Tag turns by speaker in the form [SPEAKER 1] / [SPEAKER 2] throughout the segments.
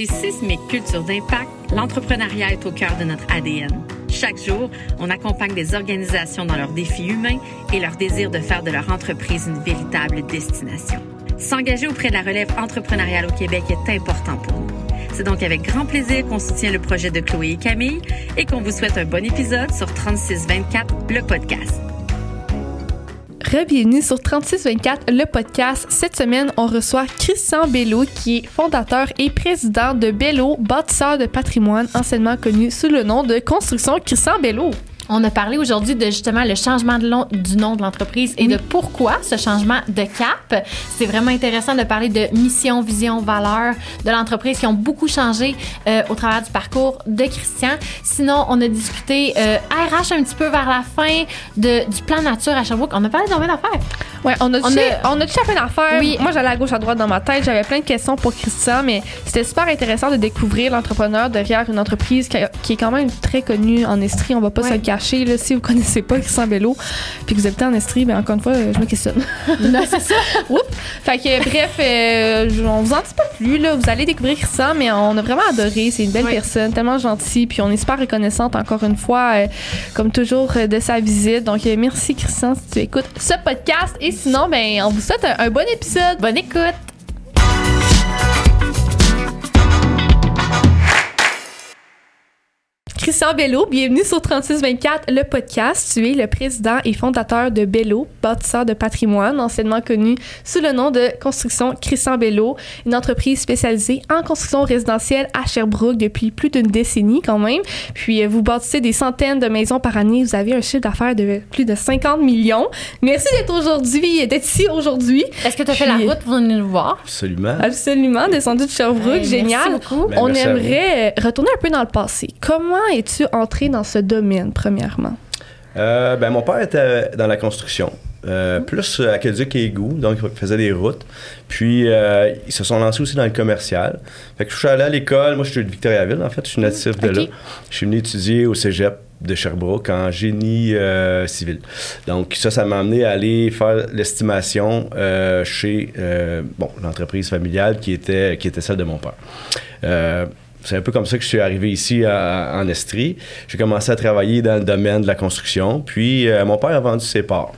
[SPEAKER 1] Chez Sismic Culture d'Impact, l'entrepreneuriat est au cœur de notre ADN. Chaque jour, on accompagne des organisations dans leurs défis humains et leur désir de faire de leur entreprise une véritable destination. S'engager auprès de la relève entrepreneuriale au Québec est important pour nous. C'est donc avec grand plaisir qu'on soutient le projet de Chloé et Camille et qu'on vous souhaite un bon épisode sur 3624, le podcast.
[SPEAKER 2] Bienvenue sur 3624, le podcast. Cette semaine, on reçoit Christian Bello, qui est fondateur et président de Bello, bâtisseur de patrimoine, anciennement connu sous le nom de Construction Christian Bello.
[SPEAKER 3] On a parlé aujourd'hui de justement le changement de long, du nom de l'entreprise et de pourquoi ce changement de cap. C'est vraiment intéressant de parler de mission, vision, valeur de l'entreprise qui ont beaucoup changé euh, au travers du parcours de Christian. Sinon, on a discuté euh, RH un petit peu vers la fin de, du plan nature à Sherbrooke. On a parlé d'un d'affaires?
[SPEAKER 2] Ouais, on a touché, on a, touché à plein d'affaires. Oui. Moi, j'allais à gauche, à droite dans ma tête. J'avais plein de questions pour Christian, mais c'était super intéressant de découvrir l'entrepreneur derrière une entreprise qui, qui, est quand même très connue en Estrie. On va pas se le cacher. Là, si vous connaissez pas Christian Bello, puis que vous habitez en Estrie, ben encore une fois, je me questionne.
[SPEAKER 3] non, c'est ça.
[SPEAKER 2] Oups. Fait que, bref, euh, on vous en dit pas plus. Là. Vous allez découvrir Christian, mais on a vraiment adoré. C'est une belle personne, tellement gentille. Puis on est super reconnaissante, encore une fois, euh, comme toujours, euh, de sa visite. Donc, merci, Christian, si tu écoutes ce podcast. Et sinon, ben, on vous souhaite un, un bon épisode.
[SPEAKER 3] Bonne écoute.
[SPEAKER 2] Christian Bello, bienvenue sur 3624, le podcast. Tu es le président et fondateur de Bello, bâtisseur de patrimoine, anciennement connu sous le nom de Construction Christian Bello, une entreprise spécialisée en construction résidentielle à Sherbrooke depuis plus d'une décennie quand même. Puis euh, vous bâtissez des centaines de maisons par année. Vous avez un chiffre d'affaires de plus de 50 millions. Merci d'être aujourd'hui, d'être ici aujourd'hui.
[SPEAKER 3] Est-ce que tu as fait la route pour venir nous voir?
[SPEAKER 4] Absolument.
[SPEAKER 2] Absolument, descendu de Sherbrooke, génial.
[SPEAKER 3] Merci beaucoup.
[SPEAKER 4] Ben,
[SPEAKER 2] On
[SPEAKER 4] merci
[SPEAKER 2] aimerait retourner un peu dans le passé. Comment es-tu entré dans ce domaine, premièrement?
[SPEAKER 4] Euh, ben, mon père était dans la construction. Euh, plus à Aqueduc et Égout, donc il faisait des routes. Puis euh, ils se sont lancés aussi dans le commercial. Fait que je suis allé à l'école, moi je suis de Victoriaville en fait, je suis natif de là. Je suis venu étudier au cégep de Sherbrooke en génie euh, civil. Donc ça, ça m'a amené à aller faire l'estimation euh, chez euh, bon, l'entreprise familiale qui était, qui était celle de mon père. C'est un peu comme ça que je suis arrivé ici à- en Estrie. J'ai commencé à travailler dans le domaine de la construction. Puis euh, mon père a vendu ses parts.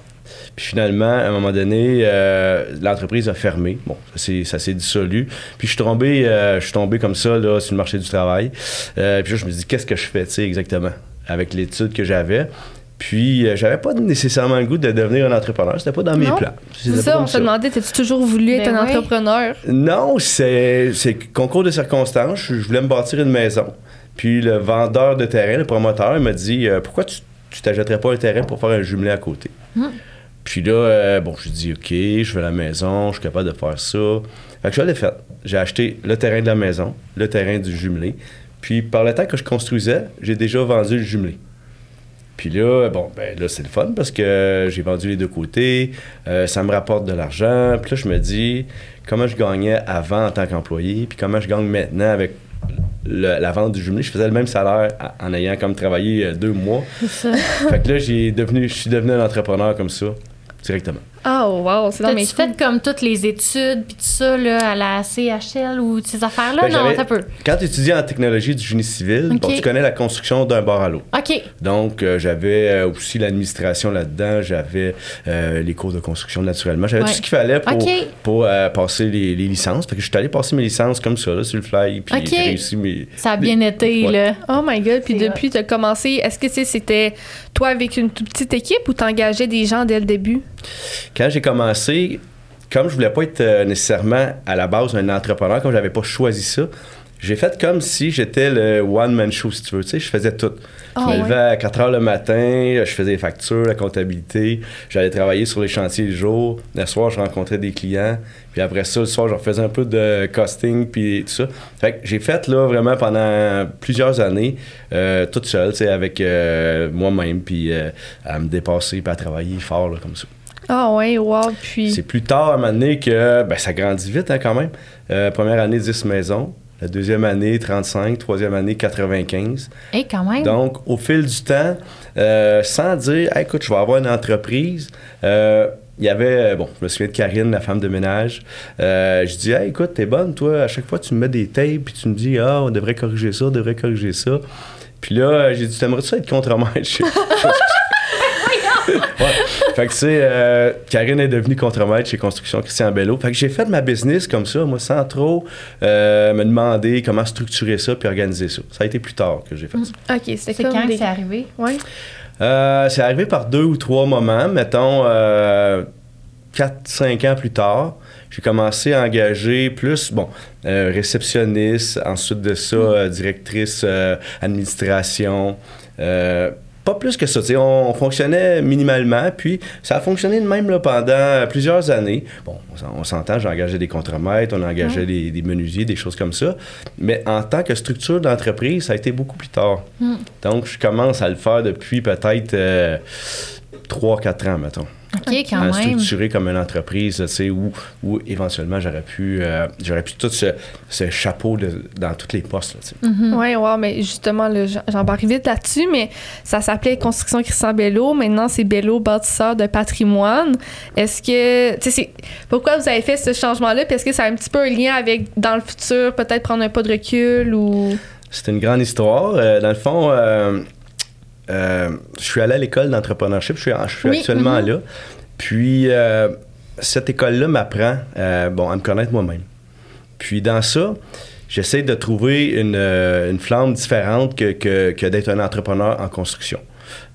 [SPEAKER 4] Puis finalement, à un moment donné, euh, l'entreprise a fermé. Bon, ça s'est- ça s'est dissolu. Puis je suis tombé, euh, je suis tombé comme ça là, sur le marché du travail. Puis là, je me dis, qu'est-ce que je fais, tu sais, exactement, avec l'étude que j'avais? Puis euh, j'avais pas nécessairement le goût de devenir un entrepreneur. C'était pas dans mes
[SPEAKER 2] Non.
[SPEAKER 4] plans.
[SPEAKER 2] C'est ça, on se demandait, t'as-tu toujours voulu être
[SPEAKER 3] Ben
[SPEAKER 2] un
[SPEAKER 3] oui.
[SPEAKER 2] entrepreneur?
[SPEAKER 4] non, c'est concours de circonstances. Je voulais me bâtir une maison. Puis le vendeur de terrain, le promoteur, il m'a dit euh, Pourquoi tu tu t'achèterais pas un terrain pour faire un jumelé à côté? Puis là, euh, bon, je dis OK, je veux la maison, je suis capable de faire ça. Fait que je l'ai fait. J'ai acheté le terrain de la maison, le terrain du jumelé. Puis par le temps que je construisais, j'ai déjà vendu le jumelé. Puis là, bon, ben là, c'est le fun parce que j'ai vendu les deux côtés, euh, ça me rapporte de l'argent. Puis là, je me dis comment je gagnais avant en tant qu'employé, puis comment je gagne maintenant avec le- la vente du jumelé? Je faisais le même salaire à- en ayant comme travaillé euh, deux mois. fait que là, j'ai devenu, je suis devenu un entrepreneur comme ça, directement.
[SPEAKER 2] Ah, wow, c'est dans mes
[SPEAKER 3] T'as-tu fait comme toutes les études puis tout ça là, à la CHL ou ces affaires-là?
[SPEAKER 4] Ben,
[SPEAKER 3] non, ça peut.
[SPEAKER 4] Quand tu étudies en technologie du génie civil, bon, tu connais la construction d'un bar à l'eau.
[SPEAKER 3] OK.
[SPEAKER 4] Donc, euh, j'avais euh, aussi l'administration là-dedans, j'avais euh, les cours de construction naturellement, j'avais
[SPEAKER 3] Ouais.
[SPEAKER 4] tout ce qu'il fallait pour, pour euh, passer les, les licences. Fait que je suis allé passer mes licences comme ça, là, sur le fly, puis j'ai réussi mes...
[SPEAKER 3] Ça a bien été,
[SPEAKER 4] Ouais.
[SPEAKER 3] là.
[SPEAKER 2] Oh my god, puis depuis, tu as commencé, est-ce que tu sais, c'était toi avec une toute petite équipe ou t'engageais des gens dès le début?
[SPEAKER 4] Quand j'ai commencé, comme je voulais pas être euh, nécessairement à la base un entrepreneur, comme j'avais pas choisi ça, j'ai fait comme si j'étais le one-man show, si tu veux. Tu sais, je faisais tout.
[SPEAKER 2] Ah,
[SPEAKER 4] je me levais à 4 heures le matin, je faisais les factures, la comptabilité, j'allais travailler sur les chantiers le jour. Le soir, je rencontrais des clients. Puis après ça, le soir, je refaisais un peu de costing, puis tout ça. Fait que j'ai fait, là, vraiment pendant plusieurs années, euh, toute seule, tu sais, avec euh, moi-même, puis euh, à me dépasser, puis à travailler fort, là, comme ça.
[SPEAKER 2] Ah ouais, wow, puis...
[SPEAKER 4] C'est plus tard, à un moment donné, que ben, ça grandit vite hein, quand même. Euh, première année, 10 maisons. La deuxième année, 35. Troisième année, 95.
[SPEAKER 3] Hé, quand même.
[SPEAKER 4] Donc, au fil du temps, euh, sans dire, Hey, écoute, je vais avoir une entreprise, euh, il y avait, bon, je me souviens de Karine, la femme de ménage. Euh, je dis, hey, écoute, t'es bonne, toi. À chaque fois, tu me mets des tapes, puis tu me dis, ah, on devrait corriger ça, on devrait corriger ça. Puis là, j'ai dit, t'aimerais ça être contre-maître? Fait que, tu sais, euh, Karine est devenue contre-maître chez Construction Christian Bello. Fait que j'ai fait ma business comme ça, moi, sans trop euh, me demander comment structurer ça puis organiser ça. Ça a été plus tard que j'ai fait ça.
[SPEAKER 2] OK, c'était
[SPEAKER 3] quand
[SPEAKER 2] des-
[SPEAKER 3] que c'est arrivé?
[SPEAKER 2] Ouais.
[SPEAKER 4] Euh, c'est arrivé par deux ou trois moments, mettons euh, 4-5 ans plus tard. J'ai commencé à engager plus, bon, euh, réceptionniste, ensuite de ça, euh, directrice euh, administration. Euh, pas plus que ça, on, on fonctionnait minimalement, puis ça a fonctionné de même là, pendant plusieurs années. Bon, on s'en- on s'entend, j'ai engagé des contremaîtres, on engageait des, des menuisiers, des choses comme ça, mais en tant que structure d'entreprise, ça a été beaucoup plus tard. Donc, je commence à le faire depuis peut-être 3-4 ans, mettons.
[SPEAKER 3] OK, quand même.
[SPEAKER 4] structurer comme une entreprise, tu sais, où, où éventuellement j'aurais pu, euh, j'aurais pu tout ce, ce chapeau de- dans tous les postes, là, tu sais.
[SPEAKER 3] Mm.
[SPEAKER 2] Ouais, ouais, mais justement, j'embarque vite là-dessus, mais ça s'appelait Construction Christian Bello. Maintenant, c'est Bello, bâtisseur de patrimoine. Est-ce que, tu sais, c'est- pourquoi vous avez fait ce changement-là? Puis est-ce que ça a un petit peu un lien avec, dans le futur, peut-être prendre un pas de recul ou?
[SPEAKER 4] C'est une grande histoire. Euh, dans le fond, euh, euh, je suis allé à l'école d'entrepreneurship. Je suis, en- je suis
[SPEAKER 2] Oui,
[SPEAKER 4] actuellement
[SPEAKER 2] mhm.
[SPEAKER 4] là. Puis, euh, cette école-là m'apprend euh, bon, à me connaître moi-même. Puis, dans ça, j'essaie de trouver une, une flamme différente que, que- que d'être un entrepreneur en construction.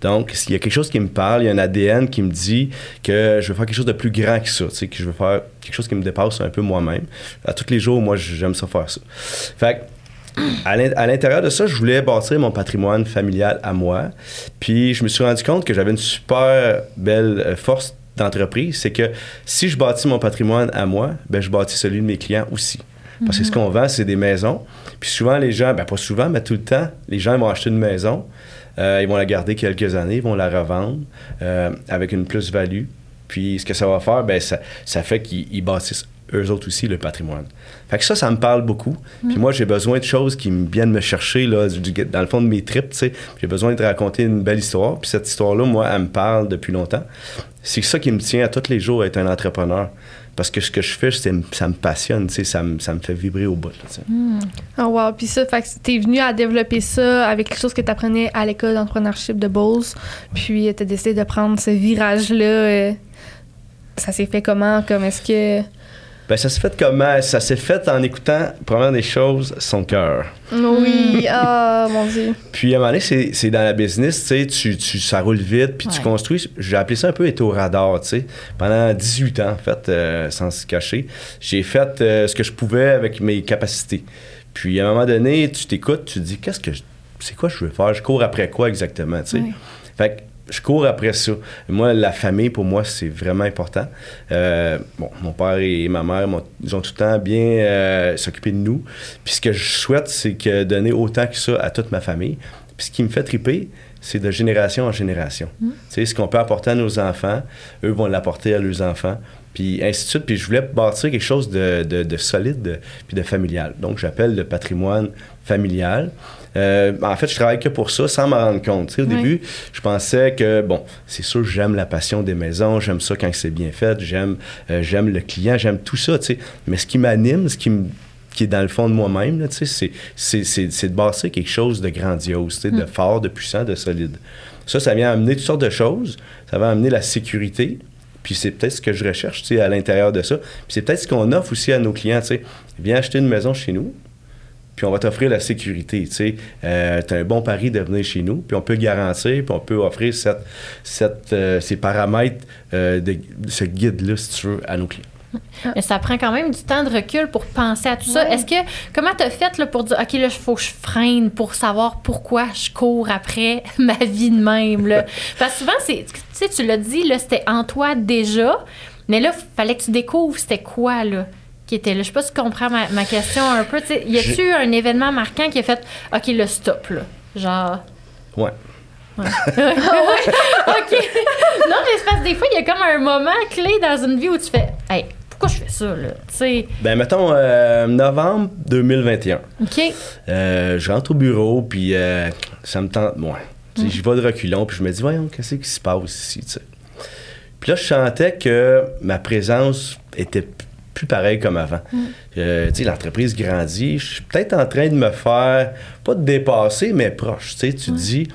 [SPEAKER 4] Donc, s'il y a quelque chose qui me parle, il y a un ADN qui me dit que je veux faire quelque chose de plus grand que ça, tu sais, que je veux faire quelque chose qui me dépasse un peu moi-même. À tous les jours, moi, j'aime ça faire ça. Fait que, à l'in- à l'intérieur de ça, je voulais bâtir mon patrimoine familial à moi. Puis je me suis rendu compte que j'avais une super belle euh, force d'entreprise, c'est que si je bâtis mon patrimoine à moi, ben je bâtis celui de mes clients aussi. Parce que ce qu'on vend, c'est des maisons. Puis souvent, les gens, ben pas souvent, mais tout le temps, les gens vont acheter une maison, euh, ils vont la garder quelques années, ils vont la revendre euh, avec une plus-value. Puis ce que ça va faire, ben ça, ça fait qu'ils ils bâtissent eux autres aussi le patrimoine. Fait que ça, ça me parle beaucoup. Puis moi, j'ai besoin de choses qui viennent me chercher là, dans le fond de mes tripes, tu sais. J'ai besoin de raconter une belle histoire. Puis cette histoire-là, moi, elle me parle depuis longtemps. C'est ça qui me tient à tous les jours être un entrepreneur. Parce que ce que je fais, ça me passionne, tu sais, ça me, ça me fait vibrer au bout. sais.
[SPEAKER 2] Oh wow, puis ça, fait que t'es venu à développer ça avec quelque chose que t'apprenais à l'école d'entrepreneurship de Bose, puis t'as décidé de prendre ce virage-là. euh, ça s'est fait comment? Comme est-ce que...
[SPEAKER 4] Ben, ça s'est fait comment? Ça s'est fait en écoutant, première des choses, son cœur.
[SPEAKER 2] Oui, ah mon Dieu.
[SPEAKER 4] Puis à un moment donné, c'est c'est dans la business, tu sais, tu, tu- ça roule vite, puis tu construis. J'ai appelé ça un peu être au radar, tu sais. Pendant 18 ans, en fait, euh, sans se cacher, j'ai fait euh, ce que je pouvais avec mes capacités. Puis à un moment donné, tu t'écoutes, tu te dis, qu'est-ce que je- c'est quoi je veux faire? Je cours après quoi exactement, tu sais?
[SPEAKER 3] Ouais.
[SPEAKER 4] Fait que je cours après ça. Moi, la famille, pour moi, c'est vraiment important. Euh, bon, mon père et ma mère, ils ont tout le temps bien euh, s'occuper de nous. Puis ce que je souhaite, c'est que donner autant que ça à toute ma famille. Puis ce qui me fait triper, c'est de génération en génération. Tu sais, ce qu'on peut apporter à nos enfants, eux vont l'apporter à leurs enfants. Puis ainsi de suite. Puis je voulais bâtir quelque chose de, de- de solide de- puis de familial. Donc j'appelle le patrimoine familial. Euh, en fait, je travaille que pour ça, sans m'en rendre compte. Tu sais, au début, je pensais que, bon, c'est sûr, j'aime la passion des maisons, j'aime ça quand c'est bien fait, j'aime euh, j'aime le client, j'aime tout ça. Mais ce qui m'anime, ce qui me qui est dans le fond de moi-même, c'est- c'est c'est- c'est de bâtir quelque chose de grandiose, sais, de fort, de puissant, de solide. Ça, ça vient amener toutes sortes de choses. Ça va amener la sécurité, puis c'est peut-être ce que je recherche, à l'intérieur de ça. Puis c'est peut-être ce qu'on offre aussi à nos clients. Viens acheter une maison chez nous, puis on va t'offrir la sécurité, tu sais. Euh, t'as un bon pari de venir chez nous, puis on peut garantir, puis on peut offrir cette, cette, euh, ces paramètres, euh, de, ce guide-là, si tu veux, à nos clients.
[SPEAKER 3] Mais ça prend quand même du temps de recul pour penser à tout ça. Est-ce que comment t'as fait là, pour dire OK là il faut que je freine pour savoir pourquoi je cours après ma vie de même là? Parce que souvent c'est tu sais tu l'as dit là c'était en toi déjà, mais là fallait que tu découvres c'était quoi là qui était là. Je sais pas si tu comprends ma, ma question un peu. Tu sais, y a-tu un événement marquant qui a fait OK le stop là, genre
[SPEAKER 4] Ouais.
[SPEAKER 3] OK. non, mais c'est parce que des fois, il y a comme un moment clé dans une vie où tu fais Hey, pourquoi je fais ça, là? Tu sais,
[SPEAKER 4] Ben, mettons, euh, novembre 2021.
[SPEAKER 3] OK.
[SPEAKER 4] Euh, je rentre au bureau, puis euh, ça me tente. Moi, j'y vais de reculons, puis je me dis, voyons, qu'est-ce qui se passe ici, tu sais? Puis là, je sentais que ma présence était plus pareille comme avant. Euh, tu sais, l'entreprise grandit. Je suis peut-être en train de me faire, pas de dépasser, mais proche. Tu sais, tu te dis,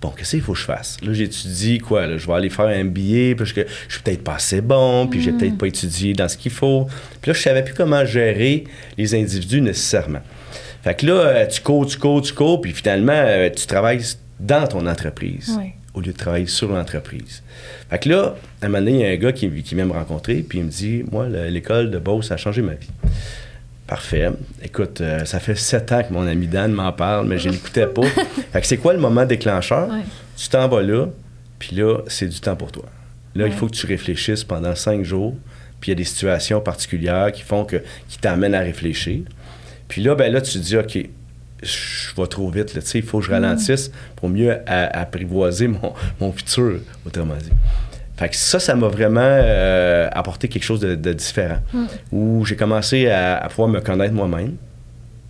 [SPEAKER 4] bon, qu'est-ce qu'il faut que je fasse? Là, j'étudie quoi? Là? Je vais aller faire un MBA parce que je suis peut-être pas assez bon, puis j'ai peut-être pas étudié dans ce qu'il faut. Puis là, je savais plus comment gérer les individus nécessairement. Fait que là, euh, tu cours, tu cours, tu cours, puis finalement, euh, tu travailles dans ton entreprise
[SPEAKER 3] Ouais.
[SPEAKER 4] Au lieu de travailler sur l'entreprise. Fait que là, à un moment donné, il y a un gars qui, qui vient me rencontrer, puis il me dit Moi, le- l'école de Beauce, a changé ma vie. Parfait. Écoute, euh, ça fait sept ans que mon ami Dan m'en parle, mais je l'écoutais pas. fait que c'est quoi le moment déclencheur?
[SPEAKER 3] Ouais.
[SPEAKER 4] Tu t'en vas là, puis là, c'est du temps pour toi. Là, il faut que tu réfléchisses pendant cinq jours, puis il y a des situations particulières qui font que qui t'amènent à réfléchir. Puis là, ben là, tu te dis, OK, je vais trop vite, là, tu sais, il faut que je ralentisse pour mieux apprivoiser mon, mon futur, autrement dit. Fait que ça, ça m'a vraiment euh, apporté quelque chose de, de différent, où j'ai commencé à, à pouvoir me connaître moi-même,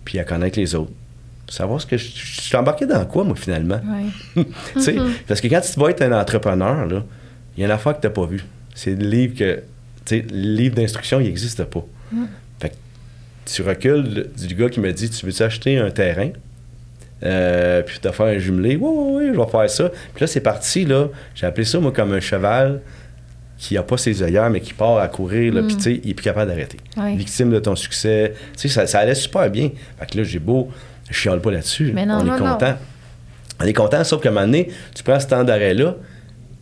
[SPEAKER 4] puis à connaître les autres. Savoir ce que je, je suis embarqué dans quoi, moi, finalement.
[SPEAKER 3] Ouais.
[SPEAKER 4] Tu sais, Parce que quand tu vas être un entrepreneur, il y a une affaire que tu n'as pas vue. C'est le livre que. Tu sais, le livre d'instruction, il n'existe pas. Que tu recules le- du gars qui me dit Tu veux-tu acheter un terrain? Euh, Puis te faire un jumelé Oui, oui, oui, je vais faire ça. Puis là, c'est parti, là. J'ai appelé ça, moi, comme un cheval qui n'a pas ses œillères, mais qui part à courir, là, puis tu sais, il est plus capable d'arrêter. Victime de ton succès. Tu sais, ça, ça allait super bien. Fait que là, j'ai beau. Je chiale pas là-dessus.
[SPEAKER 3] Mais non,
[SPEAKER 4] On
[SPEAKER 2] non,
[SPEAKER 4] est
[SPEAKER 2] non.
[SPEAKER 4] content. On est content, sauf qu'à un moment donné, tu prends ce temps d'arrêt-là,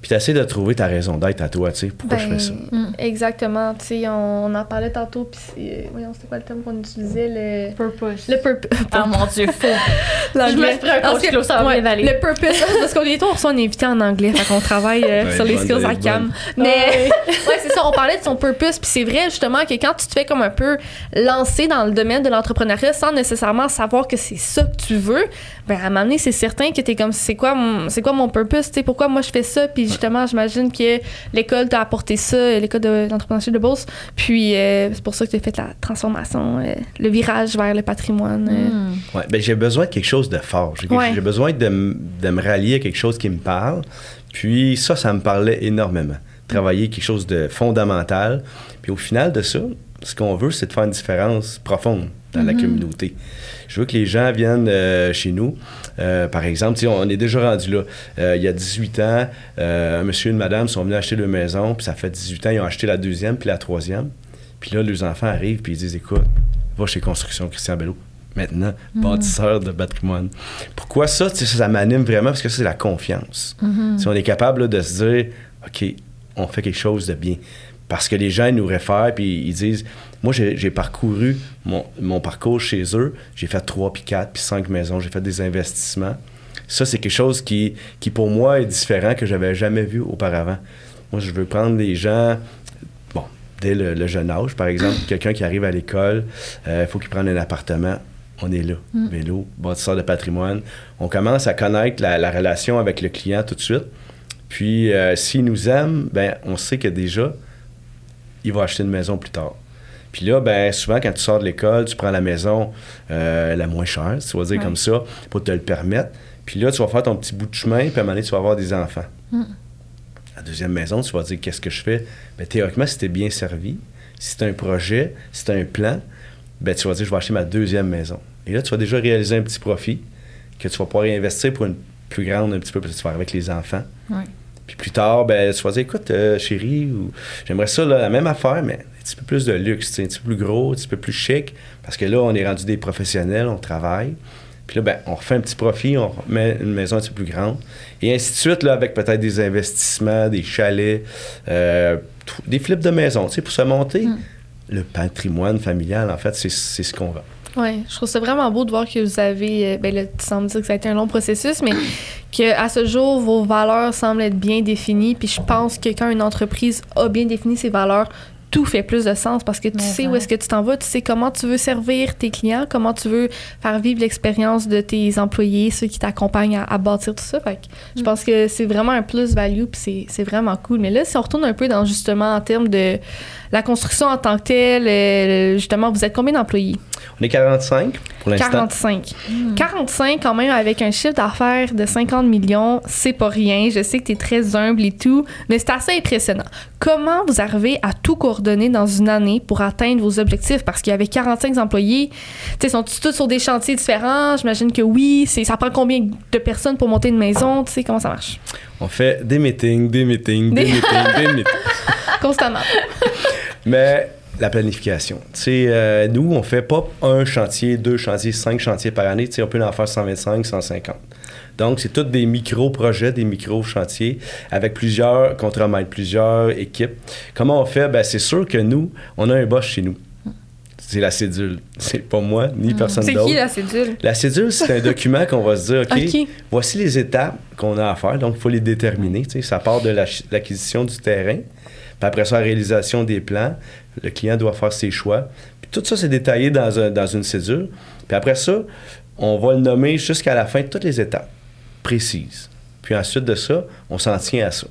[SPEAKER 4] puis tu essaies de trouver ta raison d'être à toi, tu sais. Pourquoi je fais ça?
[SPEAKER 2] Ben, Exactement. Tu sais, on, on en parlait tantôt, puis c'est- voyons, c'était quoi le terme qu'on utilisait? Le,
[SPEAKER 3] Purpose.
[SPEAKER 2] le purpose.
[SPEAKER 3] Ah mon Dieu, faux. Je me ferai un coach
[SPEAKER 2] que-
[SPEAKER 3] clos, ça va
[SPEAKER 2] ouais. Le purpose. Parce qu'on est on reçoit un invité en anglais, fait qu'on travaille euh,
[SPEAKER 4] Ouais,
[SPEAKER 2] sur les skills à cam. Mais ouais, c'est ça, on parlait de son purpose, puis c'est vrai justement que quand tu te fais comme un peu lancer dans le domaine de l'entrepreneuriat sans nécessairement savoir que c'est ça que tu veux, ben à un moment donné, c'est certain que t'es comme c'est quoi c'est quoi mon purpose, tu sais pourquoi moi je fais ça, puis justement, j'imagine que l'école t'a apporté ça, l'école de l'entrepreneuriat de Beauce, puis euh, c'est pour ça que tu as fait la transformation, euh, le virage vers le patrimoine. euh.
[SPEAKER 3] Hmm.
[SPEAKER 4] Ouais, ben, j'ai besoin de quelque chose de fort. J'ai,
[SPEAKER 2] Ouais.
[SPEAKER 4] besoin de, de me rallier à quelque chose qui me parle. Puis ça, ça me parlait énormément. Travailler quelque chose de fondamental. Puis au final de ça, ce qu'on veut, c'est de faire une différence profonde dans la communauté. Je veux que les gens viennent euh, chez nous. Euh, par exemple, on est déjà rendu là. Euh, il y a 18 ans, euh, un monsieur et une madame sont venus acheter leur maison, puis ça fait 18 ans, ils ont acheté la deuxième, puis la troisième. Puis là, leurs enfants arrivent, puis ils disent Écoute, va chez Construction Christian Bello. Maintenant, bâtisseur de patrimoine. Pourquoi ça? Ça, ça m'anime vraiment parce que c'est la confiance. Si on est capable là, de se dire OK, on fait quelque chose de bien. Parce que les gens ils nous réfèrent puis ils disent Moi, j'ai parcouru mon, mon parcours chez eux. J'ai fait trois, puis quatre, puis cinq maisons. J'ai fait des investissements. Ça, c'est quelque chose qui, qui, pour moi, est différent que j'avais jamais vu auparavant. Moi, je veux prendre les gens bon, dès le, le jeune âge, par exemple, quelqu'un qui arrive à l'école, il faut qu'il prenne un appartement. On est là, vélo, bâtisseur de patrimoine. On commence à connaître la, la relation avec le client tout de suite. Puis, euh, s'il nous aime, ben, on sait que déjà, il va acheter une maison plus tard. Puis là, ben, souvent, quand tu sors de l'école, tu prends la maison euh, la moins chère, si tu vas dire
[SPEAKER 3] Ouais.
[SPEAKER 4] comme ça, pour te le permettre. Puis là, tu vas faire ton petit bout de chemin, puis à un moment donné, tu vas avoir des enfants. La deuxième maison, tu vas dire qu'est-ce que je fais? Ben, théoriquement, si tu es bien servi, si tu un projet, si tu un plan, ben, tu vas dire je vais acheter ma deuxième maison. Et là, tu vas déjà réaliser un petit profit que tu vas pouvoir réinvestir pour une plus grande un petit peu, parce que tu vas faire avec les enfants.
[SPEAKER 3] Ouais.
[SPEAKER 4] Puis plus tard, ben, tu vas dire écoute, euh, chérie, ou, j'aimerais ça, là, la même affaire, mais petit peu plus de luxe, un petit peu plus gros, un petit peu plus chic, parce que là, on est rendu des professionnels, on travaille. Puis là, ben, on refait un petit profit, on met une maison un petit peu plus grande. Et ainsi de suite, là, avec peut-être des investissements, des chalets, euh, des flips de maison, tu sais, pour se monter. Le patrimoine familial, en fait, c'est ce qu'on veut.
[SPEAKER 2] Oui, je trouve ça vraiment beau de voir que vous avez, euh, ben là, tu sembles dire que ça a été un long processus, mais qu'à ce jour, vos valeurs semblent être bien définies. Puis je pense que quand une entreprise a bien défini ses valeurs, tout fait plus de sens parce que tu
[SPEAKER 3] Mais
[SPEAKER 2] sais où est-ce que tu t'en vas, tu sais comment tu veux servir tes clients, comment tu veux faire vivre l'expérience de tes employés, ceux qui t'accompagnent à, à bâtir tout ça. Fait que je
[SPEAKER 3] Mm.
[SPEAKER 2] pense que c'est vraiment un plus-value puis c'est- c'est vraiment cool. Mais là, si on retourne un peu dans justement en termes de la construction en tant que telle, euh, justement, vous êtes combien d'employés?
[SPEAKER 4] On est 45 pour l'instant.
[SPEAKER 2] 45. 45 quand même avec un chiffre d'affaires de 50 millions, c'est pas rien. Je sais que tu es très humble et tout, mais c'est assez impressionnant. Comment vous arrivez à tout coordonner dans une année pour atteindre vos objectifs? Parce qu'il y avait 45 employés. Tu sais, sont tous sur des chantiers différents? J'imagine que oui. Ça prend combien de personnes pour monter une maison? Tu sais, comment ça marche?
[SPEAKER 4] On fait des meetings, des meetings, des,
[SPEAKER 2] Des-
[SPEAKER 4] meetings, des meetings.
[SPEAKER 2] Constamment.
[SPEAKER 4] Mais la planification. Tu sais, euh, nous, on fait pas un chantier, deux chantiers, cinq chantiers par année. Tu sais, on peut en faire 125, 150. Donc, c'est tous des micro-projets, des micro-chantiers avec plusieurs contremaîtres, plusieurs équipes. Comment on fait? Ben, c'est sûr que nous, on a un boss chez nous. C'est la cédule. C'est pas moi, ni personne
[SPEAKER 2] C'est
[SPEAKER 4] d'autre.
[SPEAKER 2] qui la cédule?
[SPEAKER 4] La cédule, c'est un document qu'on va se dire, OK,
[SPEAKER 2] OK.
[SPEAKER 4] voici les étapes qu'on a à faire. Donc, il faut les déterminer. Ça part de l'acquisition du terrain, puis après ça, la réalisation des plans. Le client doit faire ses choix. Puis tout ça, c'est détaillé dans, un- dans une cédule. Puis après ça, on va le nommer jusqu'à la fin de toutes les étapes précises. Puis ensuite de ça, on s'en tient à ça.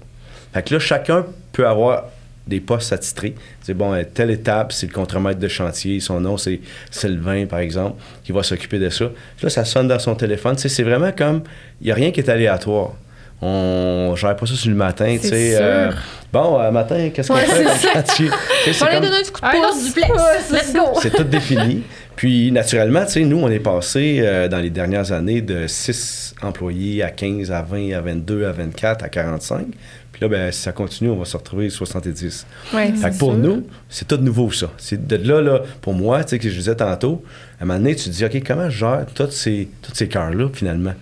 [SPEAKER 4] Fait que là, chacun peut avoir des postes attitrés. C'est bon, euh, telle étape, c'est le contremaître de chantier, son nom c'est Sylvain, par exemple, qui va s'occuper de ça. Là, ça sonne dans son téléphone. C'est vraiment comme, il n'y a rien qui est aléatoire. On gère pas ça sur le matin, tu sais. euh, bon, euh, matin, qu'est-ce qu'on
[SPEAKER 2] Ouais,
[SPEAKER 4] fait comme
[SPEAKER 2] On lui
[SPEAKER 4] comme-
[SPEAKER 2] donne un petit coup de
[SPEAKER 3] Un
[SPEAKER 2] pouce.
[SPEAKER 3] autre duplex.
[SPEAKER 2] Ouais, c'est
[SPEAKER 3] Let's go.
[SPEAKER 4] c'est tout défini. Puis, naturellement, tu sais, nous, on est passé euh, dans les dernières années de 6 employés à 15, à 20, à 22, à 24, à 45. Puis là, ben, si ça continue, on va se retrouver 70.
[SPEAKER 2] Ouais,
[SPEAKER 4] Fait que pour
[SPEAKER 2] sûr.
[SPEAKER 4] nous, c'est tout nouveau, ça. C'est de là, là, pour moi, tu sais, que je disais tantôt, à un moment donné, tu te dis, OK, comment je gère tous ces, ces cœurs-là, finalement?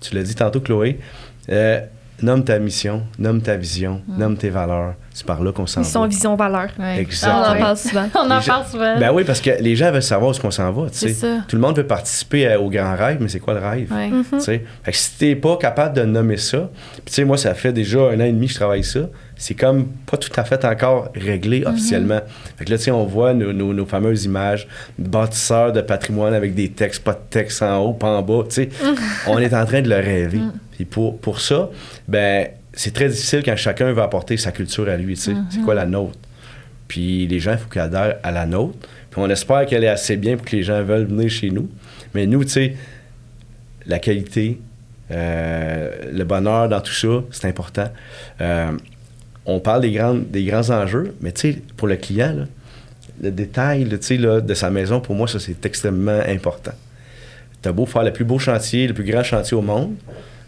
[SPEAKER 4] Tu l'as dit tantôt, Chloé. Euh, nomme ta mission, nomme ta vision, nomme tes valeurs. C'est par là qu'on s'en
[SPEAKER 2] Ils sont
[SPEAKER 4] va.
[SPEAKER 2] vision valeur.
[SPEAKER 3] Ouais.
[SPEAKER 4] Exactement.
[SPEAKER 2] On en parle souvent.
[SPEAKER 3] On en parle souvent.
[SPEAKER 4] Ben oui, parce que les gens veulent savoir où est-ce qu'on s'en va, tu
[SPEAKER 3] C'est
[SPEAKER 4] sais.
[SPEAKER 3] ça.
[SPEAKER 4] Tout le monde veut participer à- au grand rêve, mais c'est quoi le rêve?
[SPEAKER 3] Ouais.
[SPEAKER 4] Tu sais. Fait que si t'es pas capable de nommer ça, puis tu sais, moi, ça fait déjà un an et demi que je travaille ça, c'est comme pas tout à fait encore réglé officiellement. Fait que là, tu sais, on voit nos, nos- nos fameuses images, bâtisseurs de patrimoine avec des textes, pas de texte en haut, pas en bas, tu sais. on est en train de le rêver. Puis pour, pour ça, ben, c'est très difficile quand chacun veut apporter sa culture à lui, tu sais. C'est quoi la nôtre? Puis les gens, il faut qu'ils adhèrent à la nôtre. Puis on espère qu'elle est assez bien pour que les gens veulent venir chez nous. Mais nous, tu sais, la qualité, euh, le bonheur dans tout ça, c'est important. Euh, on parle des, grandes, des grands enjeux, mais tu sais, pour le client, là, le détail là, de sa maison, pour moi, ça, c'est extrêmement important. T'as beau faire le plus beau chantier, le plus grand chantier au monde,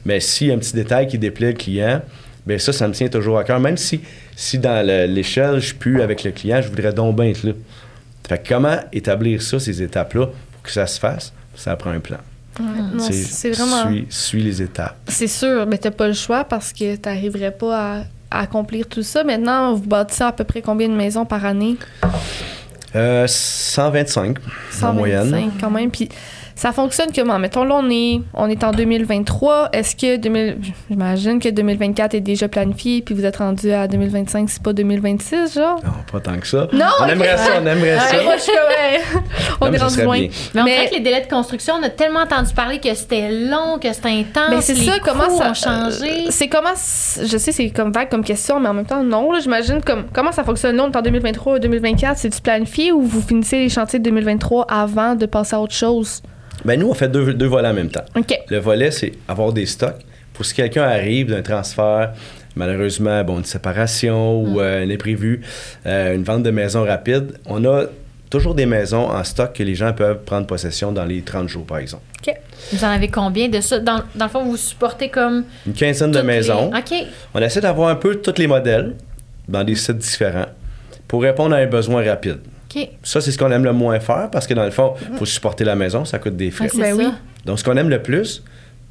[SPEAKER 4] mais s'il y a un petit détail qui déplaît le client, bien ça, ça me tient toujours à cœur. Même si, si dans le- l'échelle, je suis plus avec le client, je voudrais donc bien être là. Fait que comment établir ça, ces étapes-là, pour que ça se fasse? Ça prend un plan.
[SPEAKER 2] Non,
[SPEAKER 4] C'est-
[SPEAKER 2] c'est vraiment.
[SPEAKER 4] Suis, suis les étapes.
[SPEAKER 2] C'est sûr, mais t'as pas le choix parce que t'arriverais pas à, à accomplir tout ça. Maintenant, vous bâtissez à peu près combien de maisons par année?
[SPEAKER 4] Euh, 125 en
[SPEAKER 2] 125
[SPEAKER 4] moyenne.
[SPEAKER 2] quand même. Puis ça fonctionne comment? Mettons, là, on est, on est en 2023. Est-ce que 2000 j'imagine que 2024 est déjà planifié puis vous êtes rendu à 2025, c'est pas 2026, genre?
[SPEAKER 4] Non, pas tant que ça.
[SPEAKER 2] Non,
[SPEAKER 4] on aimerait ça, on aimerait
[SPEAKER 2] Ouais,
[SPEAKER 4] ça.
[SPEAKER 2] moi, je suis comme, ouais. on
[SPEAKER 4] Non, mais
[SPEAKER 2] est rendu loin.
[SPEAKER 4] bien.
[SPEAKER 3] Mais on
[SPEAKER 2] Mais-
[SPEAKER 3] dirait que les délais de construction, on a tellement entendu parler que c'était long, que c'était intense.
[SPEAKER 2] Ben, c'est
[SPEAKER 3] les
[SPEAKER 2] ça, comment ça
[SPEAKER 3] ont changé.
[SPEAKER 2] euh, C'est comment je sais c'est comme vague comme question mais en même temps non là, j'imagine comme comment ça fonctionne? Là on est en 2023 ou 2024, c'est tu planifié ou vous finissez les chantiers de 2023 avant de passer à autre chose?
[SPEAKER 4] Ben, nous, on fait deux, deux volets en même temps. Le volet, c'est avoir des stocks. Pour si quelqu'un arrive d'un transfert, malheureusement, bon, une séparation ou euh, un imprévu, euh, une vente de maison rapide, on a toujours des maisons en stock que les gens peuvent prendre possession dans les 30 jours, par exemple.
[SPEAKER 3] Vous en avez combien de ça? Dans, dans le fond, vous supportez comme.
[SPEAKER 4] Une quinzaine de
[SPEAKER 3] les-
[SPEAKER 4] maisons.
[SPEAKER 3] OK.
[SPEAKER 4] On essaie d'avoir un peu tous les modèles dans des sites différents pour répondre à un besoin rapide. Ça, c'est ce qu'on aime le moins faire parce que dans le fond, il faut supporter la maison, ça coûte des frais.
[SPEAKER 2] Ben
[SPEAKER 3] ça.
[SPEAKER 2] oui.
[SPEAKER 4] Donc, ce qu'on aime le plus,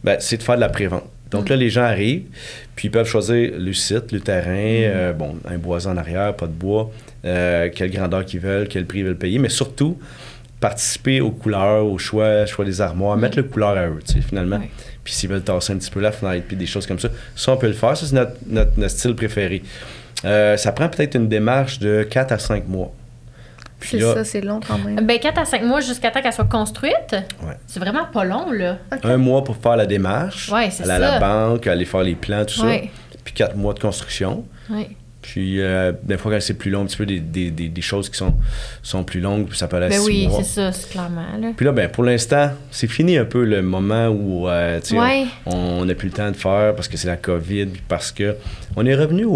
[SPEAKER 4] ben, c'est de faire de la prévente. Donc là, les gens arrivent, puis ils peuvent choisir le site, le terrain, euh, bon, un bois en arrière, pas de bois, euh, quelle grandeur qu'ils veulent, quel prix ils veulent payer, mais surtout participer aux couleurs, au choix, choix des armoires, mettre le couleur à eux, tu sais, finalement. Puis s'ils veulent tasser un petit peu la fenêtre, puis des choses comme ça, ça, on peut le faire. Ça, c'est notre, notre- notre style préféré. Euh, ça prend peut-être une démarche de 4 à 5 mois. Puis
[SPEAKER 2] C'est
[SPEAKER 4] là,
[SPEAKER 2] ça, c'est long quand même.
[SPEAKER 3] Ben, 4 à 5 mois jusqu'à temps qu'elle soit construite.
[SPEAKER 4] Ouais.
[SPEAKER 3] C'est vraiment pas long, là.
[SPEAKER 4] un mois pour faire la démarche,
[SPEAKER 3] Ouais, c'est
[SPEAKER 4] aller à la
[SPEAKER 3] ça.
[SPEAKER 4] banque, aller faire les plans, tout
[SPEAKER 3] Ouais.
[SPEAKER 4] ça. Puis quatre mois de construction.
[SPEAKER 3] Oui.
[SPEAKER 4] Puis, euh, des fois, quand c'est plus long, un petit peu des, des, des, des choses qui sont, sont plus longues, puis ça peut aller
[SPEAKER 3] Ben
[SPEAKER 4] six
[SPEAKER 3] oui,
[SPEAKER 4] mois.
[SPEAKER 3] c'est ça, c'est clairement. Là.
[SPEAKER 4] Puis là, ben, pour l'instant, c'est fini un peu le moment où euh, tu sais,
[SPEAKER 3] Ouais.
[SPEAKER 4] on n'a plus le temps de faire parce que c'est la COVID, puis parce que on est revenu au,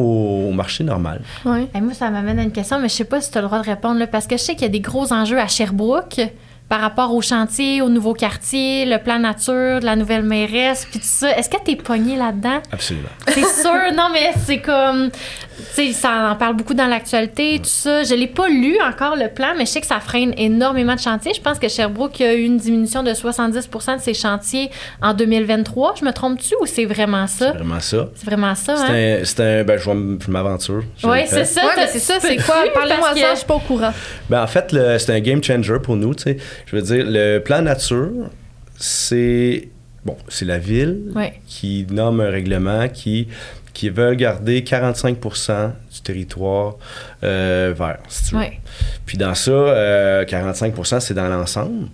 [SPEAKER 4] au marché normal.
[SPEAKER 2] Ouais.
[SPEAKER 3] Et moi, ça m'amène à une question, mais je sais pas si tu as le droit de répondre, là, parce que je sais qu'il y a des gros enjeux à Sherbrooke par rapport au chantier, au nouveau quartier, le plan nature, de la nouvelle mairesse, puis tout ça. Est-ce que tu es pogné là-dedans?
[SPEAKER 4] Absolument.
[SPEAKER 3] C'est sûr, non, mais c'est comme. Tu sais, ça en parle beaucoup dans l'actualité, tout ça. Je l'ai pas lu encore, le plan, mais je sais que ça freine énormément de chantiers. Je pense que Sherbrooke a eu une diminution de 70% de ses chantiers en 2023. Je me trompe-tu ou c'est vraiment
[SPEAKER 4] C'est
[SPEAKER 3] ça?
[SPEAKER 4] vraiment ça.
[SPEAKER 3] C'est vraiment ça, hein?
[SPEAKER 4] C'est un, c'est un- ben, je m'aventure.
[SPEAKER 3] Oui, c'est ça.
[SPEAKER 2] Ouais, c'est ça, c'est quoi? Parlez-moi ça, je suis pas au courant.
[SPEAKER 4] Ben, en fait, c'est un game changer pour nous. tu sais. Je veux dire, le plan nature, c'est bon, c'est la ville
[SPEAKER 3] Ouais.
[SPEAKER 4] qui nomme un règlement qui qui veulent garder 45 du territoire euh, vert, si tu veux.
[SPEAKER 3] Ouais.
[SPEAKER 4] Puis dans ça, euh, 45% c'est dans l'ensemble.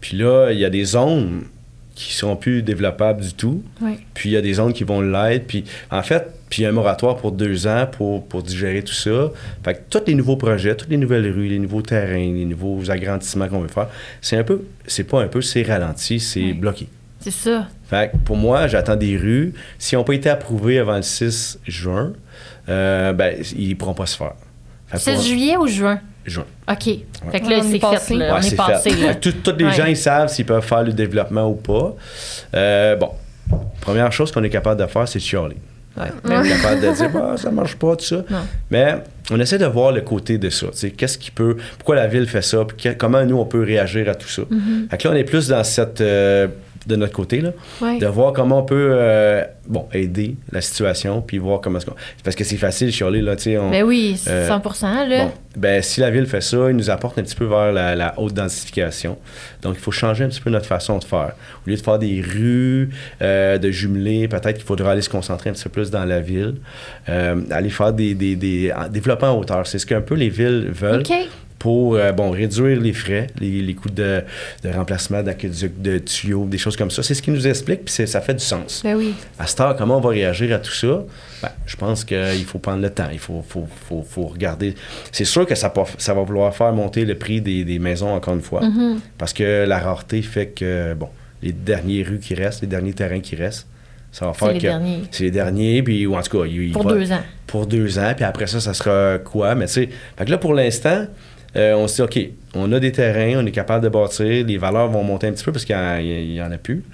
[SPEAKER 4] Puis là, il y a des zones qui sont plus développables du tout.
[SPEAKER 3] Ouais.
[SPEAKER 4] Puis il y a des zones qui vont l'être. Puis en fait, puis il y a un moratoire pour deux ans pour, pour digérer tout ça. Fait que tous les nouveaux projets, toutes les nouvelles rues, les nouveaux terrains, les nouveaux agrandissements qu'on veut faire, c'est un peu, c'est pas un peu, c'est ralenti, c'est
[SPEAKER 3] Ouais.
[SPEAKER 4] bloqué.
[SPEAKER 3] C'est ça.
[SPEAKER 4] Fait que pour moi, j'attends des rues. Si n'ont pas été approuvées avant le 6 juin, euh, ben, ils ne pourront pas se faire. Fait que
[SPEAKER 3] 6
[SPEAKER 4] pour-
[SPEAKER 3] juin ou juin?
[SPEAKER 4] juin.
[SPEAKER 3] OK. Fait que là, c'est
[SPEAKER 2] passé.
[SPEAKER 3] fait. Là.
[SPEAKER 4] Ouais,
[SPEAKER 3] on est, passé.
[SPEAKER 4] tous les
[SPEAKER 3] Ouais.
[SPEAKER 4] gens, ils savent s'ils peuvent faire le développement ou pas. Euh, bon, première chose qu'on est capable de faire, c'est de chialer.
[SPEAKER 3] Ouais.
[SPEAKER 4] On est capable de dire, bah, ça marche pas, tout ça.
[SPEAKER 3] Non.
[SPEAKER 4] Mais on essaie de voir le côté de ça. Qu'est-ce qui peut. Pourquoi la ville fait ça? puis que- comment nous, on peut réagir à tout ça?
[SPEAKER 3] Mm-hmm.
[SPEAKER 4] Fait que là, on est plus dans cette. euh, de notre côté, là,
[SPEAKER 3] Ouais.
[SPEAKER 4] de voir comment on peut euh, bon, aider la situation, puis voir comment est-ce qu'on. Parce que c'est facile, chialer, là, tu sais.
[SPEAKER 3] Ben oui,
[SPEAKER 4] Euh,
[SPEAKER 3] 100 là.
[SPEAKER 4] Bon, ben, si la ville fait ça, il nous apporte un petit peu vers la, la haute densification. Donc, il faut changer un petit peu notre façon de faire. Au lieu de faire des rues, euh, de jumeler, peut-être qu'il faudra aller se concentrer un petit peu plus dans la ville. Euh, aller faire des, des, des en- développement en hauteur. C'est ce qu'un peu les villes veulent pour euh, bon, réduire les frais, les, les coûts de, de remplacement d'aqueducs, de tuyaux, des choses comme ça. C'est ce qu'ils nous expliquent, puis c'est- ça fait du sens.
[SPEAKER 3] Ben oui.
[SPEAKER 4] À comment on va réagir à tout ça? Ben, je pense qu'il faut prendre le temps. Il faut, faut, faut, faut regarder. C'est sûr que ça, va vouloir faire monter le prix des, des maisons, encore une fois.
[SPEAKER 3] Mhm.
[SPEAKER 4] Parce que la rareté fait que, bon, les dernières rues qui restent, les derniers terrains qui restent, ça va
[SPEAKER 3] C'est
[SPEAKER 4] faire
[SPEAKER 3] les
[SPEAKER 4] que.
[SPEAKER 3] derniers.
[SPEAKER 4] C'est les derniers, puis, ou en tout cas, il, il
[SPEAKER 3] Pour
[SPEAKER 4] va-
[SPEAKER 3] deux ans.
[SPEAKER 4] Pour deux ans, puis après ça, ça sera quoi? Mais tu sais, fait que là, pour l'instant, euh, on se dit, OK, on a des terrains, on est capable de bâtir, les valeurs vont monter un petit peu parce qu'il n'y en, a plus.